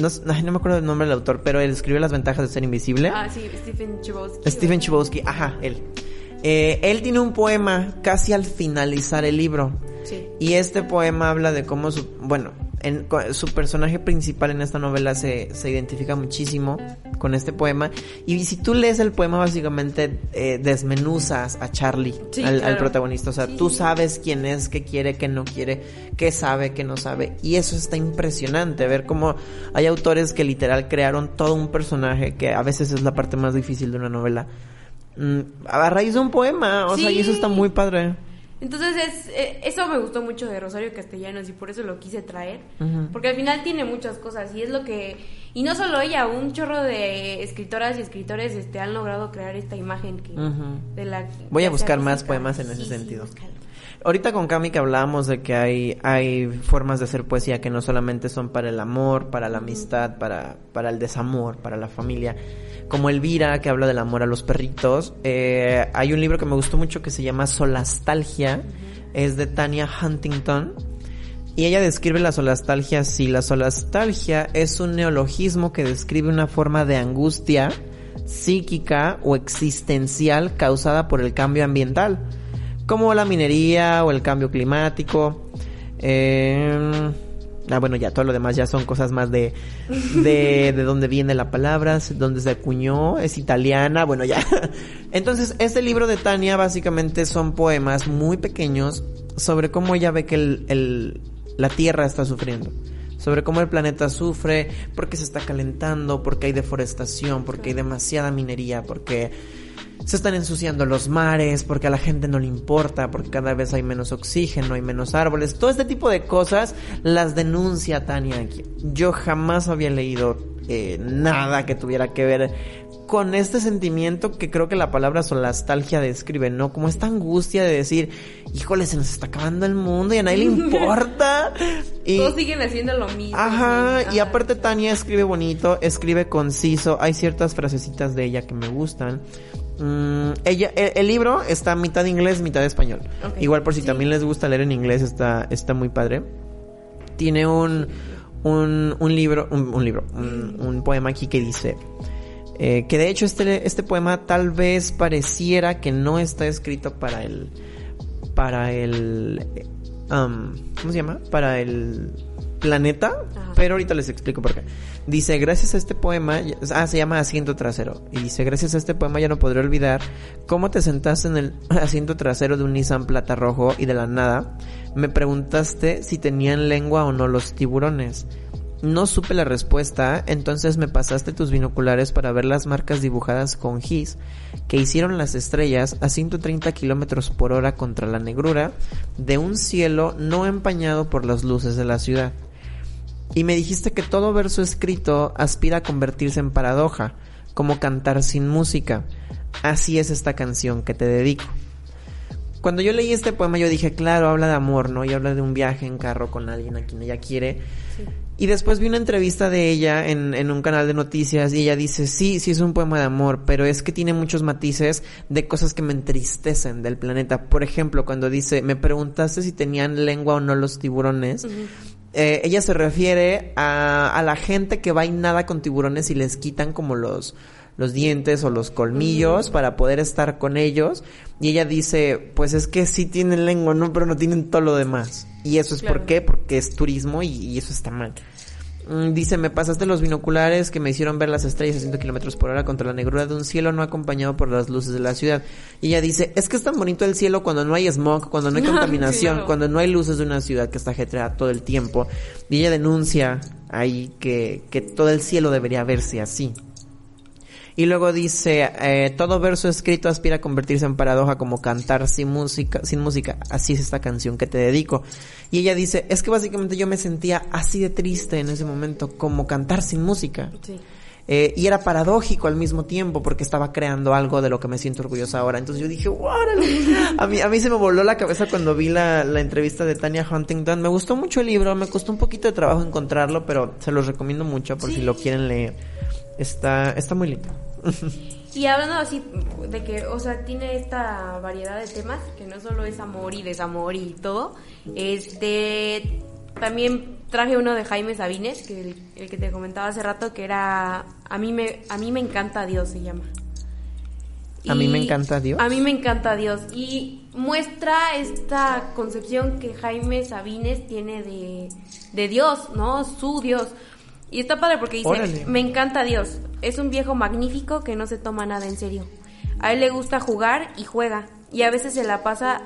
no, no me acuerdo del nombre del autor, pero él escribe Las ventajas de ser invisible. Ah, sí, Stephen Chbosky. Stephen Chbosky, ajá, él. Eh, él tiene un poema casi al finalizar el libro. Sí. Y este poema habla de cómo su, bueno, en, su personaje principal en esta novela se, se identifica muchísimo con este poema. Y si tú lees el poema, básicamente eh, desmenuzas a Charlie, Sí, al, protagonista. O sea, Sí, tú sabes quién es, qué quiere, qué no quiere, qué sabe, qué no sabe. Y eso está impresionante, ver cómo hay autores que literal crearon todo un personaje, que a veces es la parte más difícil de una novela. mm, A raíz de un poema, o sea, y eso está muy padre. Entonces es, eh, eso me gustó mucho de Rosario Castellanos y por eso lo quise traer. Porque al final tiene muchas cosas y es lo que... Y no solo ella, un chorro de escritoras y escritores este, han logrado crear esta imagen que, de la... Voy a buscar más poemas en ese sí, sentido. búscalo. Ahorita con Cami que hablábamos de que hay, hay formas de hacer poesía que no solamente son para el amor, para la amistad, para, para el desamor, para la familia. Como Elvira, que habla del amor a los perritos. Eh, hay un libro que me gustó mucho que se llama Solastalgia. Es de Tania Huntington. Y ella describe la solastalgia así. La solastalgia es un neologismo que describe una forma de angustia psíquica o existencial causada por el cambio ambiental, como la minería o el cambio climático. Eh, ah, bueno, ya todo lo demás ya son cosas más de, de, [laughs] de dónde viene la palabra, dónde se acuñó, es italiana, bueno, ya. [laughs] Entonces, este libro de Tania básicamente son poemas muy pequeños sobre cómo ella ve que el, el- la Tierra está sufriendo. Sobre cómo el planeta sufre, porque se está calentando, porque hay deforestación, porque hay demasiada minería, porque se están ensuciando los mares, porque a la gente no le importa, porque cada vez hay menos oxígeno, hay menos árboles. Todo este tipo de cosas las denuncia Tania aquí. Yo jamás había leído eh, nada que tuviera que ver con este sentimiento que creo que la palabra solastalgia describe, ¿no? Como esta angustia de decir, híjole, se nos está acabando el mundo y a nadie le [laughs] importa. Y, Todos siguen haciendo lo mismo. Ajá, sí, y aparte Tania escribe bonito, escribe conciso, hay ciertas frasecitas de ella que me gustan. Mm, ella, el, el libro está mitad inglés, mitad español. Igual por si sí. también les gusta leer en inglés, está, está muy padre. Tiene un, un, un libro, un, un libro, un, un poema aquí que dice, eh, que de hecho este, este poema tal vez pareciera que no está escrito para el, para el, um, ¿cómo se llama? Para el planeta, Ajá. pero ahorita les explico por qué. Dice, gracias a este poema, ah, se llama Asiento Trasero, y dice, gracias a este poema ya no podré olvidar cómo te sentaste en el [laughs] asiento trasero de un Nissan Plata Rojo y de la nada me preguntaste si tenían lengua o no los tiburones. No supe la respuesta, entonces me pasaste tus binoculares para ver las marcas dibujadas con gis que hicieron las estrellas a 130 kilómetros por hora contra la negrura de un cielo no empañado por las luces de la ciudad. Y me dijiste que todo verso escrito aspira a convertirse en paradoja, como cantar sin música. Así es esta canción que te dedico. Cuando yo leí este poema yo dije, claro, habla de amor, ¿no? Y habla de un viaje en carro con alguien a quien ella quiere. Y después vi una entrevista de ella en, en, un canal de noticias y ella dice, sí, sí es un poema de amor, pero es que tiene muchos matices de cosas que me entristecen del planeta. Por ejemplo, cuando dice, me preguntaste si tenían lengua o no los tiburones. Eh, ella se refiere a, a la gente que va y nada con tiburones y les quitan como los los dientes o los colmillos para poder estar con ellos. Y ella dice, pues es que sí tienen lengua, ¿no? Pero no tienen todo lo demás. Y eso es Claro. por qué, porque es turismo y, y eso está mal. Mm, Dice, me pasaste los binoculares que me hicieron ver las estrellas a 100 kilómetros por hora contra la negrura de un cielo no acompañado por las luces de la ciudad. Y ella dice, es que es tan bonito el cielo cuando no hay smog, cuando no hay [laughs] contaminación, cuando no hay luces de una ciudad que está ajetreada todo el tiempo. Y ella denuncia ahí que, que todo el cielo debería verse así. Y luego dice, eh, todo verso escrito aspira a convertirse en paradoja como cantar sin música, sin música. Así es esta canción que te dedico. Y ella dice, es que básicamente yo me sentía así de triste en ese momento, como cantar sin música. Sí. Eh, y era paradójico al mismo tiempo porque estaba creando algo de lo que me siento orgullosa ahora. Entonces yo dije, ¡órale! A mí, a mí se me voló la cabeza cuando vi la, la entrevista de Tania Huntington. Me gustó mucho el libro, me costó un poquito de trabajo encontrarlo, pero se los recomiendo mucho por si lo quieren leer. Está, está muy lindo. Y hablando así de que, o sea, tiene esta variedad de temas, que no solo es amor y desamor y todo, este, también traje uno de Jaime Sabines, que el, el que te comentaba hace rato, que era, a mí me, a mí me encanta Dios, se llama. A mí me encanta Dios. A mí me encanta Dios. Y muestra esta concepción que Jaime Sabines tiene de, de Dios, ¿no? Su Dios. Y está padre porque dice, Órale. me encanta Dios. Es un viejo magnífico que no se toma nada en serio. A él le gusta jugar y juega. Y a veces se la pasa,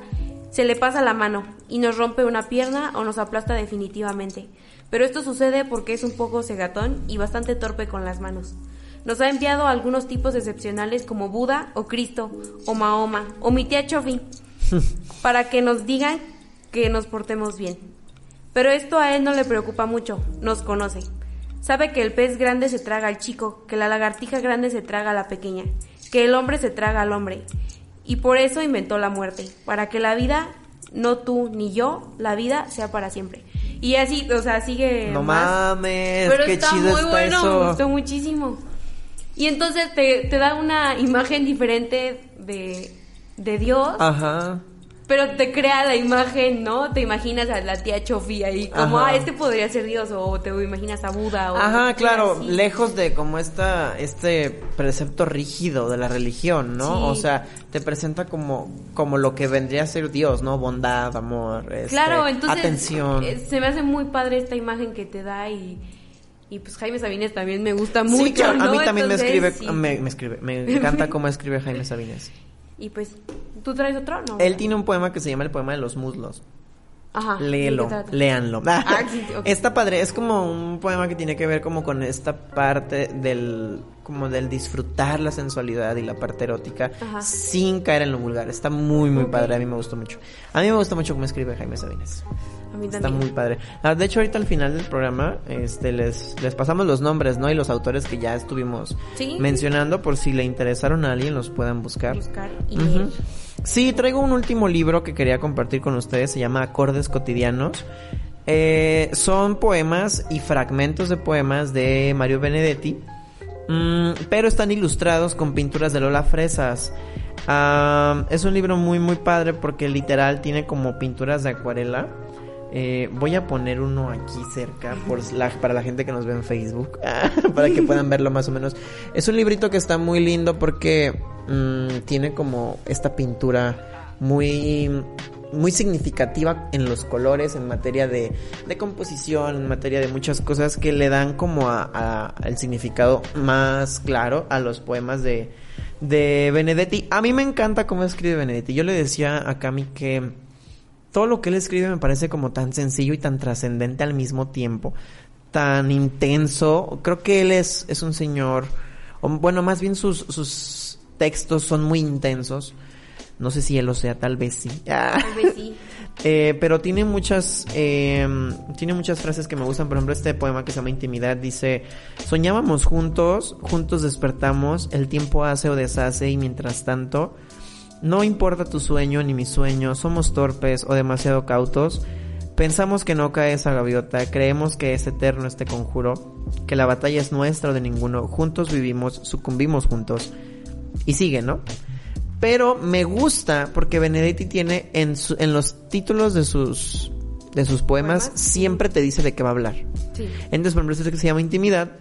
se le pasa la mano y nos rompe una pierna o nos aplasta definitivamente. Pero esto sucede porque es un poco cegatón y bastante torpe con las manos. Nos ha enviado algunos tipos excepcionales como Buda o Cristo o Mahoma o mi tía Chofi [laughs] para que nos digan que nos portemos bien. Pero esto a él no le preocupa mucho, nos conoce. Sabe que el pez grande se traga al chico, que la lagartija grande se traga a la pequeña, que el hombre se traga al hombre. Y por eso inventó la muerte, para que la vida, no tú ni yo, la vida sea para siempre. Y así, o sea, sigue No más. mames, Pero qué está chido muy está bueno, eso. me gustó muchísimo. Y entonces te, te da una imagen diferente de, de Dios, Ajá. Pero te crea la imagen, ¿no? Te imaginas a la tía Chofi ahí, como, Ajá. ah, este podría ser Dios, o te imaginas a Buda, o... Ajá, claro, así. lejos de como esta, este precepto rígido de la religión, ¿no? Sí. O sea, te presenta como, como lo que vendría a ser Dios, ¿no? Bondad, amor, este, Claro, entonces atención. eh, se me hace muy padre esta imagen que te da y, y pues Jaime Sabines también me gusta mucho, sí, claro, a ¿no? mí también me escribe, sí. me, me escribe, me encanta cómo escribe Jaime [laughs] Sabines. Y pues, ¿tú traes otro? No. Él tiene un poema que se llama El poema de los muslos. Ajá. Léelo, léanlo. Ah, [laughs] sí. Está padre, es como un poema que tiene que ver como con esta parte del como del disfrutar la sensualidad y la parte erótica Ajá. sin caer en lo vulgar. Está muy muy padre, a mí me gustó mucho. A mí me gusta mucho cómo escribe Jaime Sabines. A mí Está muy padre. Ah, de hecho, ahorita al final del programa, este, les, les pasamos los nombres, ¿no? Y los autores que ya estuvimos Sí. mencionando, por si le interesaron a alguien, los puedan buscar. Buscar y Ujú. leer. Sí, traigo un último libro que quería compartir con ustedes, se llama Acordes Cotidianos. Eh, son poemas y fragmentos de poemas de Mario Benedetti, mm, pero están ilustrados con pinturas de Lola Fresas. Ah, es un libro muy muy padre porque literal tiene como pinturas de acuarela. Eh, voy a poner uno aquí cerca por la- para la gente que nos ve en Facebook, [laughs] para que puedan verlo más o menos. Es un librito que está muy lindo porque mm, tiene como esta pintura muy muy significativa en los colores, en materia de, de composición, en materia de muchas cosas que le dan como a, a- el significado más claro a los poemas de, de Benedetti. A mí me encanta cómo escribe Benedetti. Yo le decía a Cami que todo lo que él escribe me parece como tan sencillo y tan trascendente al mismo tiempo. tan intenso. Creo que él es, es un señor, o, bueno, más bien sus, sus textos son muy intensos. No sé si él lo sea, tal vez sí. Tal vez sí. [laughs] Eh, pero tiene muchas, eh, tiene muchas frases que me gustan. Por ejemplo, este poema que se llama Intimidad dice, soñábamos juntos, juntos despertamos, el tiempo hace o deshace y mientras tanto, no importa tu sueño ni mi sueño, somos torpes o demasiado cautos. Pensamos que no cae esa gaviota, creemos que es eterno este conjuro, que la batalla es nuestra o de ninguno, juntos vivimos, sucumbimos juntos. Y sigue, ¿no? Pero me gusta porque Benedetti tiene en, su- en los títulos de sus, de sus poemas, ¿Poemas? siempre te dice de qué va a hablar. Sí. Entonces, por ejemplo, este que se llama Intimidad,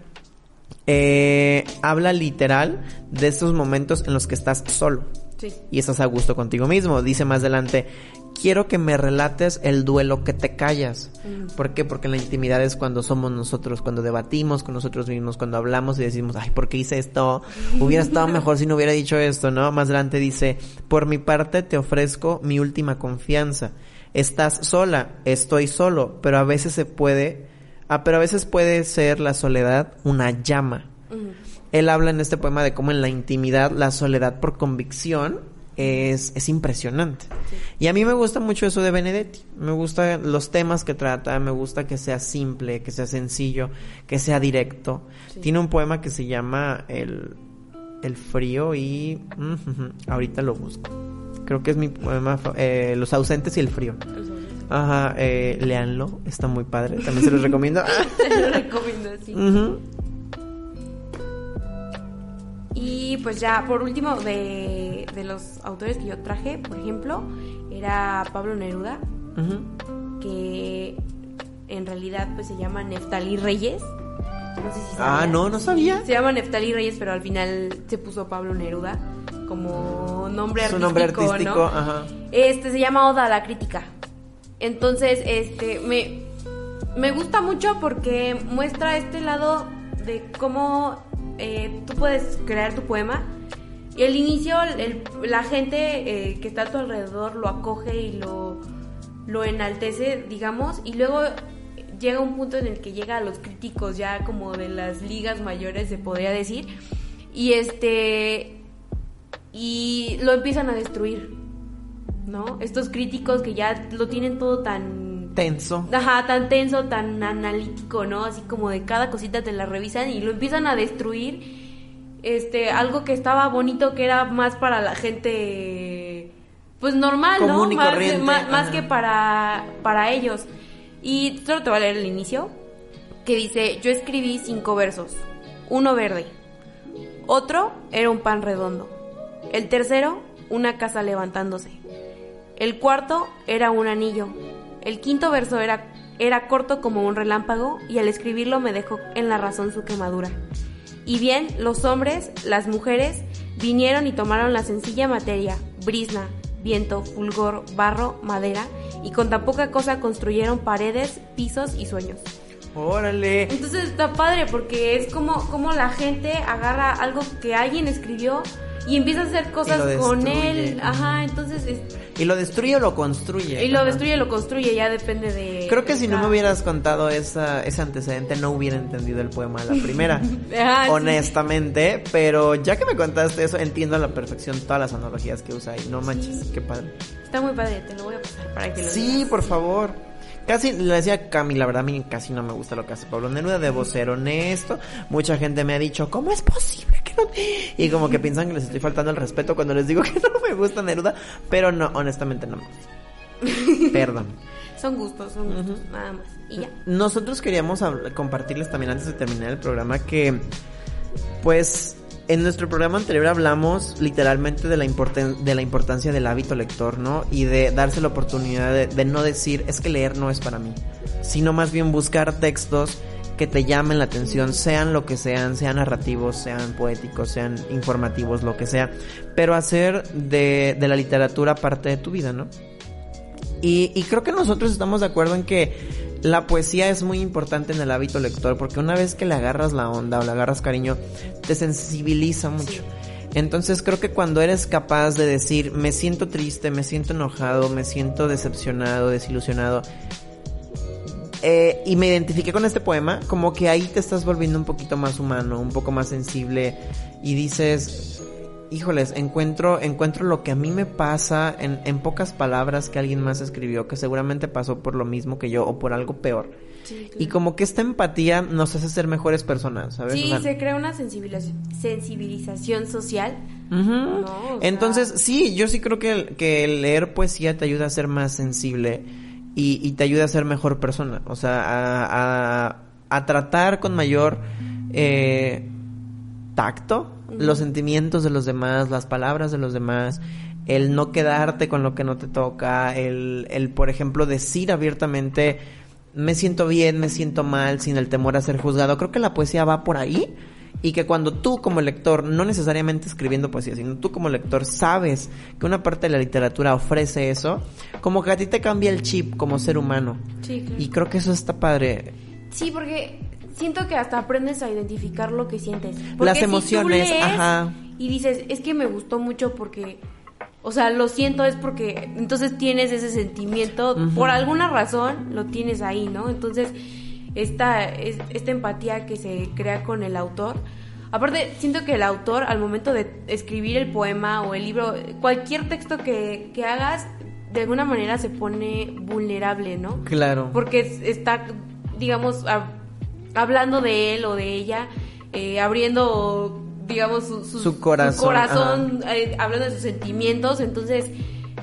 eh, habla literal de estos momentos en los que estás solo Sí. y estás a gusto contigo mismo. Dice más adelante, quiero que me relates el duelo que te callas. ¿Por qué? Porque la intimidad es cuando somos nosotros, cuando debatimos con nosotros mismos, cuando hablamos y decimos, ay, ¿por qué hice esto? Hubiera estado [laughs] mejor si no hubiera dicho esto, ¿no? Más adelante dice, por mi parte te ofrezco mi última confianza. Estás sola, estoy solo, pero a veces se puede, ah, pero a veces puede ser la soledad una llama. Él habla en este poema de cómo en la intimidad la soledad por convicción es, es impresionante. Y a mí me gusta mucho eso de Benedetti. Me gustan los temas que trata, me gusta que sea simple, que sea sencillo, que sea directo. Sí. Tiene un poema que se llama El, el frío y... ahorita lo busco. Creo que es mi poema, eh, Los ausentes y el frío. Ajá, eh, léanlo, está muy padre, también se los recomiendo. [laughs] Te lo recomiendo, sí. Ujú. Y pues ya, por último, de, de los autores que yo traje, por ejemplo, era Pablo Neruda, que en realidad pues se llama Neftalí Reyes. No sé si Ah, no, no sabía. Se llama Neftalí Reyes, pero al final se puso Pablo Neruda como nombre Su artístico, nombre artístico, ¿no? ajá. Este se llama Oda a la crítica. Entonces, este me me gusta mucho porque muestra este lado de cómo eh, tú puedes crear tu poema y al inicio la gente eh, que está a tu alrededor lo acoge y lo lo enaltece, digamos, y luego llega un punto en el que llega a los críticos ya como de las ligas mayores se podría decir y este y lo empiezan a destruir, ¿no? Estos críticos que ya lo tienen todo tan Tenso. Ajá, tan tenso, tan analítico, ¿no? Así como de cada cosita te la revisan y lo empiezan a destruir. Este, algo que estaba bonito que era más para la gente pues normal, ¿no? Y más, que para para ellos. Y solo te voy a leer el inicio que dice, "Yo escribí cinco versos. Uno verde. Otro era un pan redondo. El tercero, una casa levantándose. El cuarto era un anillo. El quinto verso era, era corto como un relámpago y al escribirlo me dejó en la razón su quemadura. Y bien, los hombres, las mujeres, vinieron y tomaron la sencilla materia, brisna, viento, fulgor, barro, madera, y con tan poca cosa construyeron paredes, pisos y sueños. Órale. Entonces está padre porque es como, como la gente agarra algo que alguien escribió y empieza a hacer cosas con él. Ajá, entonces es- ¿Y lo destruye o lo construye? y lo destruye, lo construye, ya depende de... Creo que si no me hubieras contado esa, ese antecedente no hubiera entendido el poema a la primera. [laughs] Sí. honestamente, pero ya que me contaste eso, entiendo a la perfección todas las analogías que usa y no manches, qué padre. Está muy padre, te lo voy a pasar para que lo Sí, veas. por favor. Casi, le decía a Cami, la verdad a mí casi no me gusta lo que hace Pablo Neruda, debo ser honesto. Mucha gente me ha dicho, ¿cómo es posible que no? Y como que piensan que les estoy faltando el respeto cuando les digo [laughs] que no me gusta Neruda, pero no, honestamente no me [laughs] gusta. Perdón. Son gustos, son gustos, nada más. Y ya. Nosotros queríamos compartirles también antes de terminar el programa que, pues, en nuestro programa anterior hablamos literalmente de la, importan- de la importancia del hábito lector, ¿no? Y de darse la oportunidad de, no decir, es que leer no es para mí, sino más bien buscar textos que te llamen la atención, sean lo que sean, sean narrativos, sean poéticos, sean informativos, lo que sea, pero hacer de, de la literatura parte de tu vida, ¿no? Y creo que nosotros estamos de acuerdo en que la poesía es muy importante en el hábito lector, porque una vez que le agarras la onda o le agarras cariño, te sensibiliza mucho. Entonces creo que cuando eres capaz de decir, me siento triste, me siento enojado, me siento decepcionado, desilusionado, eh, y me identifiqué con este poema, como que ahí te estás volviendo un poquito más humano, un poco más sensible y dices, híjoles, encuentro, encuentro lo que a mí me pasa en, en pocas palabras que alguien más escribió, que seguramente pasó por lo mismo que yo o por algo peor. Y como que esta empatía nos hace ser mejores personas, ¿sabes? Sí, O sea, se crea una sensibilización, sensibilización social. No, sea- Entonces, sí, yo sí creo que, el- que leer poesía te ayuda a ser más sensible y, y te ayuda a ser mejor persona. O sea, a, a- a tratar con mayor eh, tacto los sentimientos de los demás, las palabras de los demás, el no quedarte con lo que no te toca, el, el por ejemplo, decir abiertamente, me siento bien, me siento mal, sin el temor a ser juzgado. Creo que la poesía va por ahí y que cuando tú como lector, no necesariamente escribiendo poesía, sino tú como lector sabes que una parte de la literatura ofrece eso, como que a ti te cambia el chip como ser humano. Sí, claro. Y creo que eso está padre. Sí, porque siento que hasta aprendes a identificar lo que sientes. Porque Las si tú emociones, lees ajá. Y dices, es que me gustó mucho porque, o sea, lo siento es porque, entonces tienes ese sentimiento, por alguna razón lo tienes ahí, ¿no? Entonces, esta, es- esta empatía que se crea con el autor. Aparte, siento que el autor, al momento de escribir el poema o el libro, cualquier texto que, que hagas, de alguna manera se pone vulnerable, ¿no? Claro. porque es- está, digamos, hab- hablando de él o de ella, eh, abriendo, digamos, su, su- Su corazón, corazón, eh, hablando de sus sentimientos, entonces,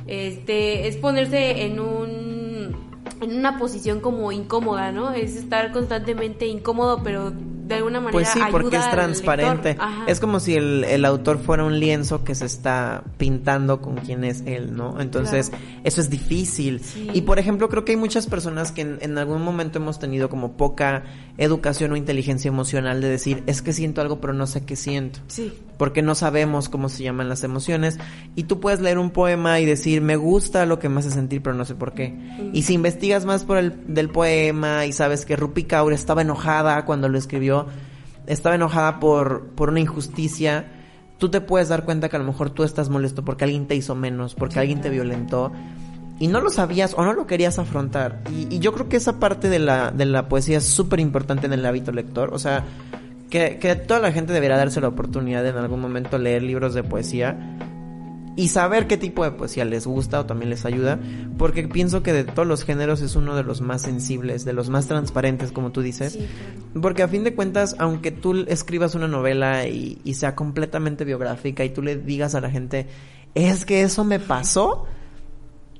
este, es ponerse en un en una posición como incómoda, ¿no? Es estar constantemente incómodo, pero de alguna manera Pues sí, porque ayuda es transparente. Es como si el, el autor fuera un lienzo que se está pintando con quién es él, ¿no? Entonces, Claro. eso es difícil. Sí. Y por ejemplo, creo que hay muchas personas que en, en algún momento hemos tenido como poca educación o inteligencia emocional de decir, es que siento algo, pero no sé qué siento. Sí. Porque no sabemos cómo se llaman las emociones. Y tú puedes leer un poema y decir, me gusta lo que me hace sentir, pero no sé por qué. Y si investigas más por el del poema y sabes que Rupi Kaur estaba enojada cuando lo escribió, estaba enojada por, por una injusticia, tú te puedes dar cuenta que a lo mejor tú estás molesto porque alguien te hizo menos, porque alguien te violentó. Y no lo sabías o no lo querías afrontar. Y, y yo creo que esa parte de la, de la poesía es súper importante en el hábito lector. O sea, que, que toda la gente debería darse la oportunidad de en algún momento leer libros de poesía y saber qué tipo de poesía les gusta o también les ayuda, porque pienso que de todos los géneros es uno de los más sensibles, de los más transparentes, como tú dices. Sí. Porque a fin de cuentas, aunque tú escribas una novela y, y sea completamente biográfica y tú le digas a la gente, es que eso me pasó,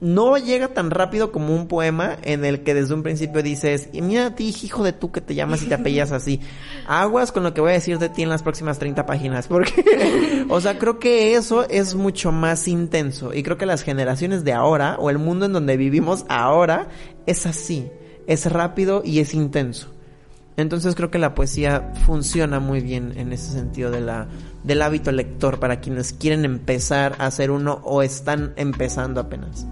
no llega tan rápido como un poema en el que desde un principio dices, y mira a ti, hijo de tú que te llamas y te [laughs] apellas así. Aguas con lo que voy a decir de ti en las próximas 30 páginas, porque, [laughs] o sea, creo que eso es mucho más intenso y creo que las generaciones de ahora o el mundo en donde vivimos ahora es así, es rápido y es intenso. Entonces creo que la poesía funciona muy bien en ese sentido de la, del hábito lector para quienes quieren empezar a hacer uno o están empezando apenas.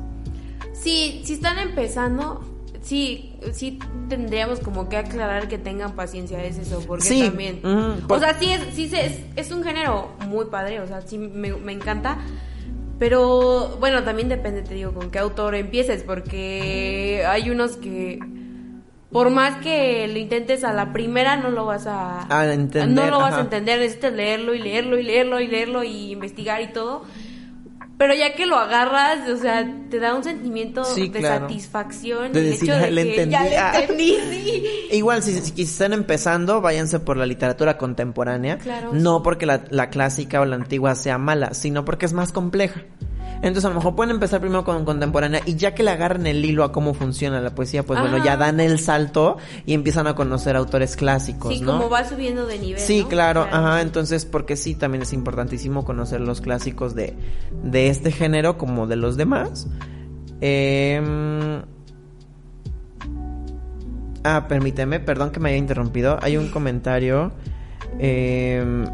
Sí, si están empezando, sí, sí tendríamos como que aclarar que tengan paciencia, es eso, porque Sí, también... ujú, por- O sea, sí, es, sí es, es un género muy padre, o sea, sí me, me encanta, pero bueno, también depende, te digo, con qué autor empieces, porque hay unos que... Por más que lo intentes a la primera, no lo vas a... A entender, No lo vas a entender, necesitas leerlo y leerlo y leerlo y leerlo y investigar y todo. Pero ya que lo agarras, o sea, te da un sentimiento Sí, de claro. satisfacción. De el decir, hecho "Ah, de le que entendí". ya le Ah. entendí, [laughs] sí. Igual, si, si están empezando, váyanse por la literatura contemporánea. Claro, no porque la, la clásica o la antigua sea mala, sino porque es más compleja. Entonces, a lo mejor pueden empezar primero con contemporánea y ya que le agarran el hilo a cómo funciona la poesía, pues bueno, ya dan el salto y empiezan a conocer autores clásicos, Sí, ¿no? como va subiendo de nivel. Sí, ¿no? claro, ajá, entonces porque sí, también es importantísimo conocer los clásicos de, de este género como de los demás. Em, Ah, permíteme, perdón que me haya interrumpido. Hay un comentario. em,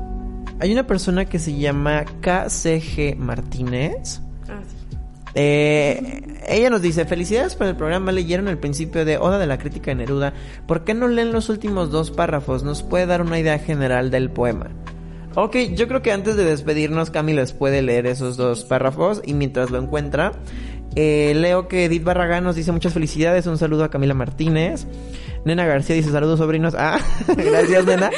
hay una persona que se llama KCG Martínez. Eh, ella nos dice, felicidades por el programa, leyeron el principio de Oda de la Crítica de Neruda. ¿Por qué no leen los últimos dos párrafos? Nos puede dar una idea general del poema. Ok, yo creo que antes de despedirnos, Cami les puede leer esos dos párrafos y mientras lo encuentra, eh, leo que Edith Barragán nos dice muchas felicidades, un saludo a Camila Martínez. Nena García dice saludos sobrinos. Ah, [laughs] gracias nena.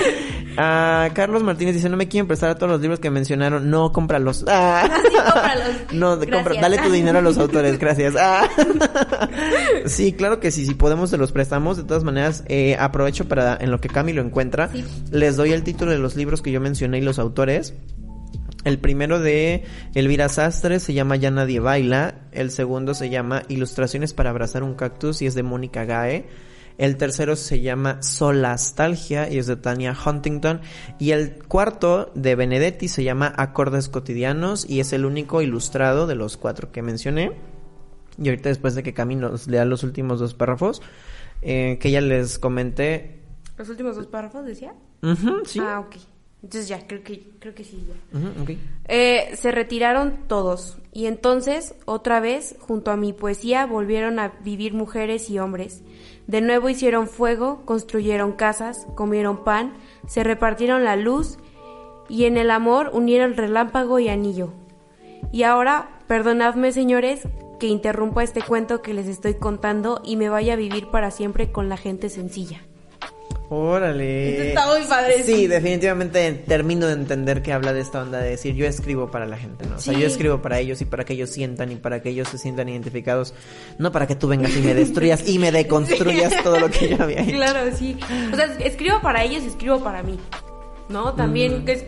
Ah, Carlos Martínez dice no me quieren prestar todos los libros que mencionaron. No, cómpralos. Ah. Sí, cómpralos. [laughs] No, de- compra- dale tu dinero a los autores, gracias. Ah. [laughs] Sí, claro que sí, si podemos se los prestamos. De todas maneras, eh, aprovecho para en lo que Cami lo encuentra. Sí. Les doy el título de los libros que yo mencioné y los autores. El primero de Elvira Sastre se llama Ya Nadie Baila. El segundo se llama Ilustraciones para abrazar un cactus y es de Mónica Gae. El tercero se llama Solastalgia y es de Tania Huntington. Y el cuarto de Benedetti se llama Acordes Cotidianos y es el único ilustrado de los cuatro que mencioné. Y ahorita después de que Cami nos lea los últimos dos párrafos, eh, que ya les comenté. Los últimos dos párrafos decía. Sí. Ah, ok. Entonces ya, creo que, creo que sí. Ya. Eh, se retiraron todos y entonces otra vez junto a mi poesía volvieron a vivir mujeres y hombres. De nuevo hicieron fuego, construyeron casas, comieron pan, se repartieron la luz y en el amor unieron relámpago y anillo. Y ahora, perdonadme señores que interrumpa este cuento que les estoy contando y me vaya a vivir para siempre con la gente sencilla. Órale. Esto está muy padre, Sí, definitivamente termino de entender que habla de esta onda de decir yo escribo para la gente, ¿no? O sea, Sí. yo escribo para ellos y para que ellos sientan y para que ellos se sientan identificados, no para que tú vengas y me destruyas y me [laughs] deconstruyas todo lo que yo había hecho. Claro, sí. O sea, escribo para ellos y escribo para mí. ¿No? También Mm. que es-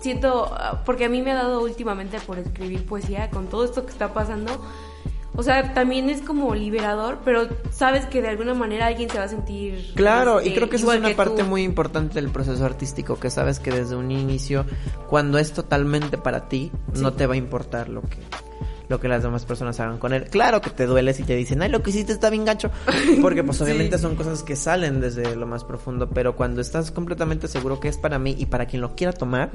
siento, porque a mí me ha dado últimamente por escribir poesía con todo esto que está pasando. O sea, también es como liberador, pero sabes que de alguna manera alguien se va a sentir... Claro, y este, creo que esa es una parte tú. muy importante del proceso artístico, que sabes que desde un inicio, cuando es totalmente para ti, no te va a importar lo que lo que las demás personas hagan con él. Claro que te duele si te dicen, ay, lo que hiciste está bien gacho, porque pues [laughs] obviamente Sí. son cosas que salen desde lo más profundo, pero cuando estás completamente seguro que es para mí y para quien lo quiera tomar,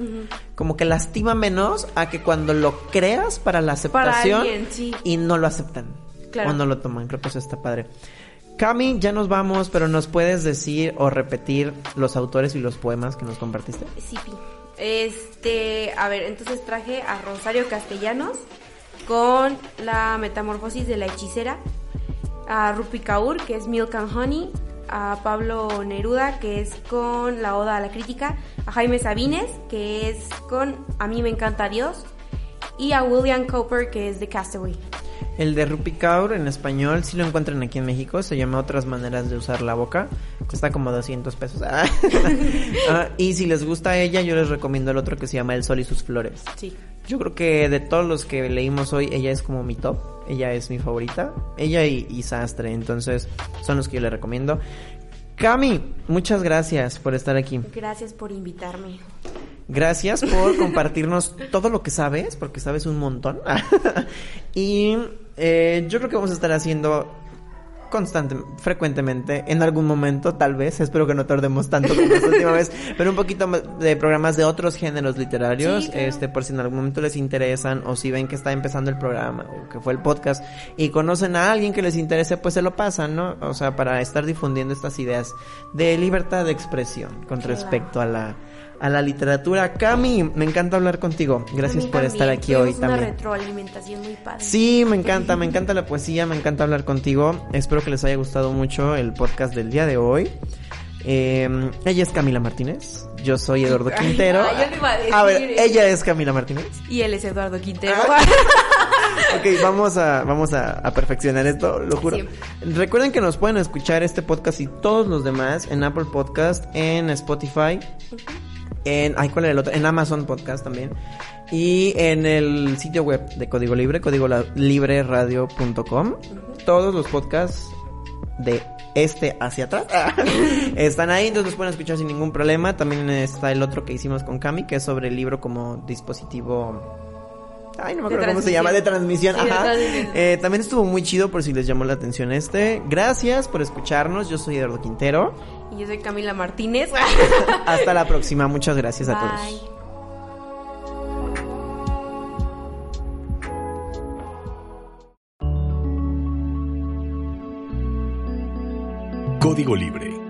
como que lastima menos a que cuando lo creas para la Para aceptación alguien, sí. y no lo aceptan Claro. o no lo toman. Creo que eso está padre. Cami, ya nos vamos, pero nos puedes decir o repetir los autores y los poemas que nos compartiste. Sí. Este, a ver, entonces traje a Rosario Castellanos con la metamorfosis de la hechicera, a Rupi Kaur, que es Milk and Honey, a Pablo Neruda, que es con la Oda a la Crítica, a Jaime Sabines, que es con A mí me encanta Dios, y a William Cooper, que es de Castaway. El de Rupi Kaur en español, si lo encuentran aquí en México, se llama Otras maneras de usar la boca. Cuesta como 200 pesos. Ah. [laughs] Ah, y si les gusta ella, yo les recomiendo el otro que se llama El Sol y sus Flores. Sí. Yo creo que de todos los que leímos hoy, ella es como mi top. Ella es mi favorita. Ella y, y Sastre. Entonces, son los que yo le recomiendo. Cami, muchas gracias por estar aquí. Gracias por invitarme. Gracias por [laughs] compartirnos todo lo que sabes, porque sabes un montón. [laughs] y eh, yo creo que vamos a estar haciendo constante, frecuentemente, en algún momento, tal vez, espero que no tardemos tanto como esta última vez, [laughs] pero un poquito más de programas de otros géneros literarios, Sí, claro. este, por si en algún momento les interesan, o si ven que está empezando el programa, o que fue el podcast, y conocen a alguien que les interese, pues se lo pasan, ¿no? O sea, para estar difundiendo estas ideas de libertad de expresión con Claro. respecto a la a la literatura. Cami, me encanta hablar contigo. Gracias por estar aquí hoy una también. retroalimentación muy padre. Sí, me encanta, me encanta la poesía, me encanta hablar contigo. Espero que les haya gustado mucho el podcast del día de hoy. Eh, ella es Camila Martínez, yo soy Eduardo Quintero. ay, yo a ver, ella es Camila Martínez. Y él es Eduardo Quintero. Ah. [laughs] Ok, vamos a, vamos a, a perfeccionar esto, lo juro. Recuerden que nos pueden escuchar este podcast y todos los demás en Apple Podcast, en Spotify, en, ay, ¿cuál era el otro? En Amazon Podcast también. Y en el sitio web de Código Libre, código libreradio.com. Todos los podcasts de este hacia atrás [laughs] están ahí, entonces los pueden escuchar sin ningún problema. También está el otro que hicimos con Cami, que es sobre el libro como dispositivo. Ay, no me acuerdo cómo se llama, de transmisión. Sí, de Ajá. transmisión. Eh, también estuvo muy chido por si les llamó la atención este. Gracias por escucharnos. Yo soy Eduardo Quintero. Y yo soy Camila Martínez. [laughs] Hasta la próxima. Muchas gracias a todos. Código Libre